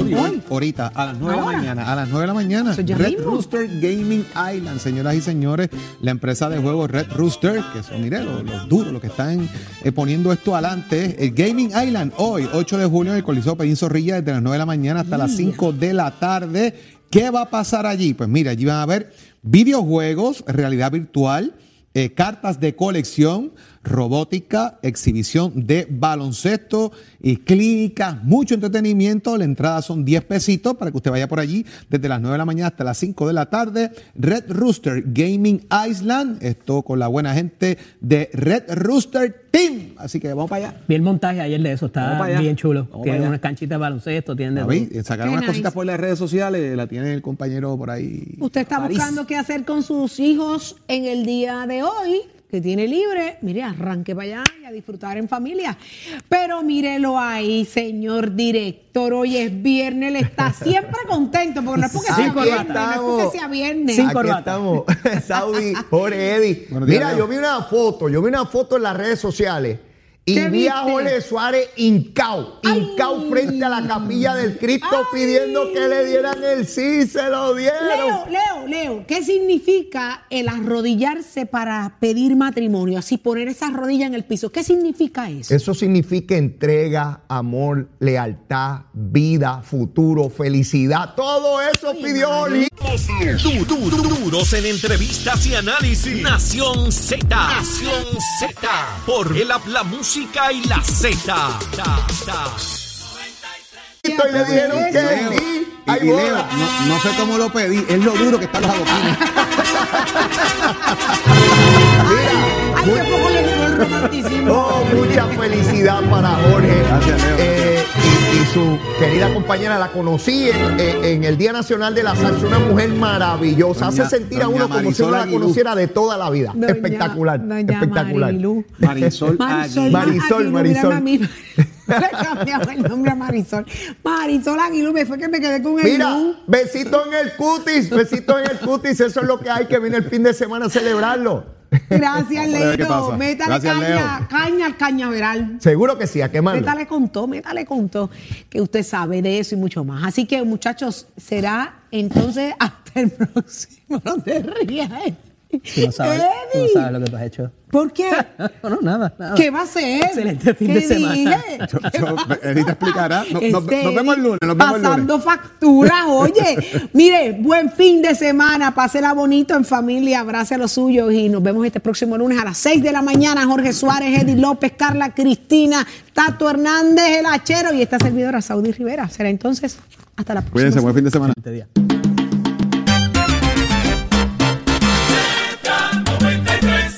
Speaker 2: Hoy,
Speaker 1: Hoy.
Speaker 2: ahorita, a las 9 de la mañana, a las 9 de la mañana, Red
Speaker 1: mismo.
Speaker 2: Rooster Gaming Island, señoras y señores, la empresa de juegos Red Rooster, que son, mire, los, los duros, los que están eh, poniendo esto adelante, el Gaming Island, hoy, 8 de junio, en el Coliseo Pedín Zorrilla, desde las 9 de la mañana hasta las 5 de la tarde. ¿Qué va a pasar allí? Pues mira, allí van a ver videojuegos, realidad virtual, eh, cartas de colección, robótica, exhibición de baloncesto y clínicas, mucho entretenimiento. La entrada son 10 pesitos para que usted vaya por allí desde las 9 de la mañana hasta las 5 de la tarde. Red Rooster Gaming Island, esto con la buena gente de Red Rooster Team. Así que vamos para allá.
Speaker 3: Vi el montaje ayer de eso, está bien chulo. Tiene unas canchitas de baloncesto, tiene de
Speaker 2: David,
Speaker 3: todo.
Speaker 2: sacaron unas
Speaker 1: nice.
Speaker 2: cositas por las redes sociales, la tiene el compañero por ahí.
Speaker 1: Usted está
Speaker 2: París.
Speaker 1: buscando qué hacer con sus hijos en el día de hoy. Que tiene libre, mire, arranque para allá y a disfrutar en familia. Pero mírelo ahí, señor director. Hoy es viernes, él está siempre contento, porque no es porque sea viernes, no es porque sea viernes.
Speaker 9: Aquí estamos, Saudi, Jorge
Speaker 2: días,
Speaker 9: Mira,
Speaker 2: Leo.
Speaker 9: yo vi una foto, yo vi una foto en las redes sociales y
Speaker 1: ¿Qué
Speaker 9: vi a? Jorge Suárez hincao, hincao frente a la capilla del Cristo
Speaker 1: Ay.
Speaker 9: pidiendo que le dieran el sí, se lo dieron.
Speaker 1: Leo, Leo, Leo, ¿qué significa el arrodillarse para pedir matrimonio? Así poner esa rodilla en el piso. ¿Qué significa eso?
Speaker 9: Eso significa entrega, amor, lealtad, vida, futuro, felicidad. Todo eso pidió Oli.
Speaker 10: Du- du- du- Duros en entrevistas y análisis. Nación Z. Nación Z. Por el la música y la Z.
Speaker 9: Y le dijeron que sí.
Speaker 2: y- y Leo, no, no sé cómo lo pedí, es lo duro que están los adoquines.
Speaker 1: Ay, qué poco le duró el romanticismo.
Speaker 9: Oh, mucha felicidad para Jorge.
Speaker 2: Gracias, Leo.
Speaker 9: Eh, su querida compañera la conocí en, en- en el Día Nacional de la Salsa, una mujer maravillosa.
Speaker 2: Doña-
Speaker 9: Hace sentir a uno como si uno la
Speaker 2: Aguilú.
Speaker 9: conociera de toda la vida.
Speaker 1: Doña-
Speaker 9: espectacular.
Speaker 1: doña
Speaker 9: espectacular.
Speaker 1: Marilú.
Speaker 2: Marisol
Speaker 1: Marisol,
Speaker 9: Marisol,
Speaker 1: Aguilú,
Speaker 9: Marisol.
Speaker 1: mírame a mí. Le cambiamos el nombre a Marisol. Marisol Aguilú, me fue que me quedé con el
Speaker 9: Mira,
Speaker 1: Lu.
Speaker 9: besito en el cutis, besito en el cutis, eso es lo que hay que viene el fin de semana a celebrarlo.
Speaker 1: Gracias, Leito. Métale
Speaker 2: Gracias,
Speaker 1: caña,
Speaker 2: Leo.
Speaker 1: caña al cañaveral.
Speaker 9: Seguro que sí, a quemarlo.
Speaker 1: Métale con todo, métale con todo, que usted sabe de eso y mucho más. Así que, muchachos, será entonces hasta el próximo. No te rías.
Speaker 3: Tú no sabes, tú no sabes lo que tú has hecho.
Speaker 1: ¿Por qué?
Speaker 3: No, no, nada, nada.
Speaker 1: ¿Qué va a ser?
Speaker 3: Excelente fin
Speaker 1: ¿Qué
Speaker 3: de semana.
Speaker 1: dije?
Speaker 2: Yo- yo- Eddie te explicará. No- nos-
Speaker 1: Este,
Speaker 2: nos vemos el lunes, nos vemos el lunes.
Speaker 1: Pasando facturas, oye. Mire, buen fin de semana. Pásela bonito en familia. Abrace a los suyos y nos vemos este próximo lunes a las 6 de la mañana. Jorge Suárez, Eddie López, Carla Cristina, Tato Hernández, el Hachero y esta servidora Saudi Rivera. Será entonces hasta la próxima.
Speaker 2: Cuídense, buen fin de semana.
Speaker 3: Este día.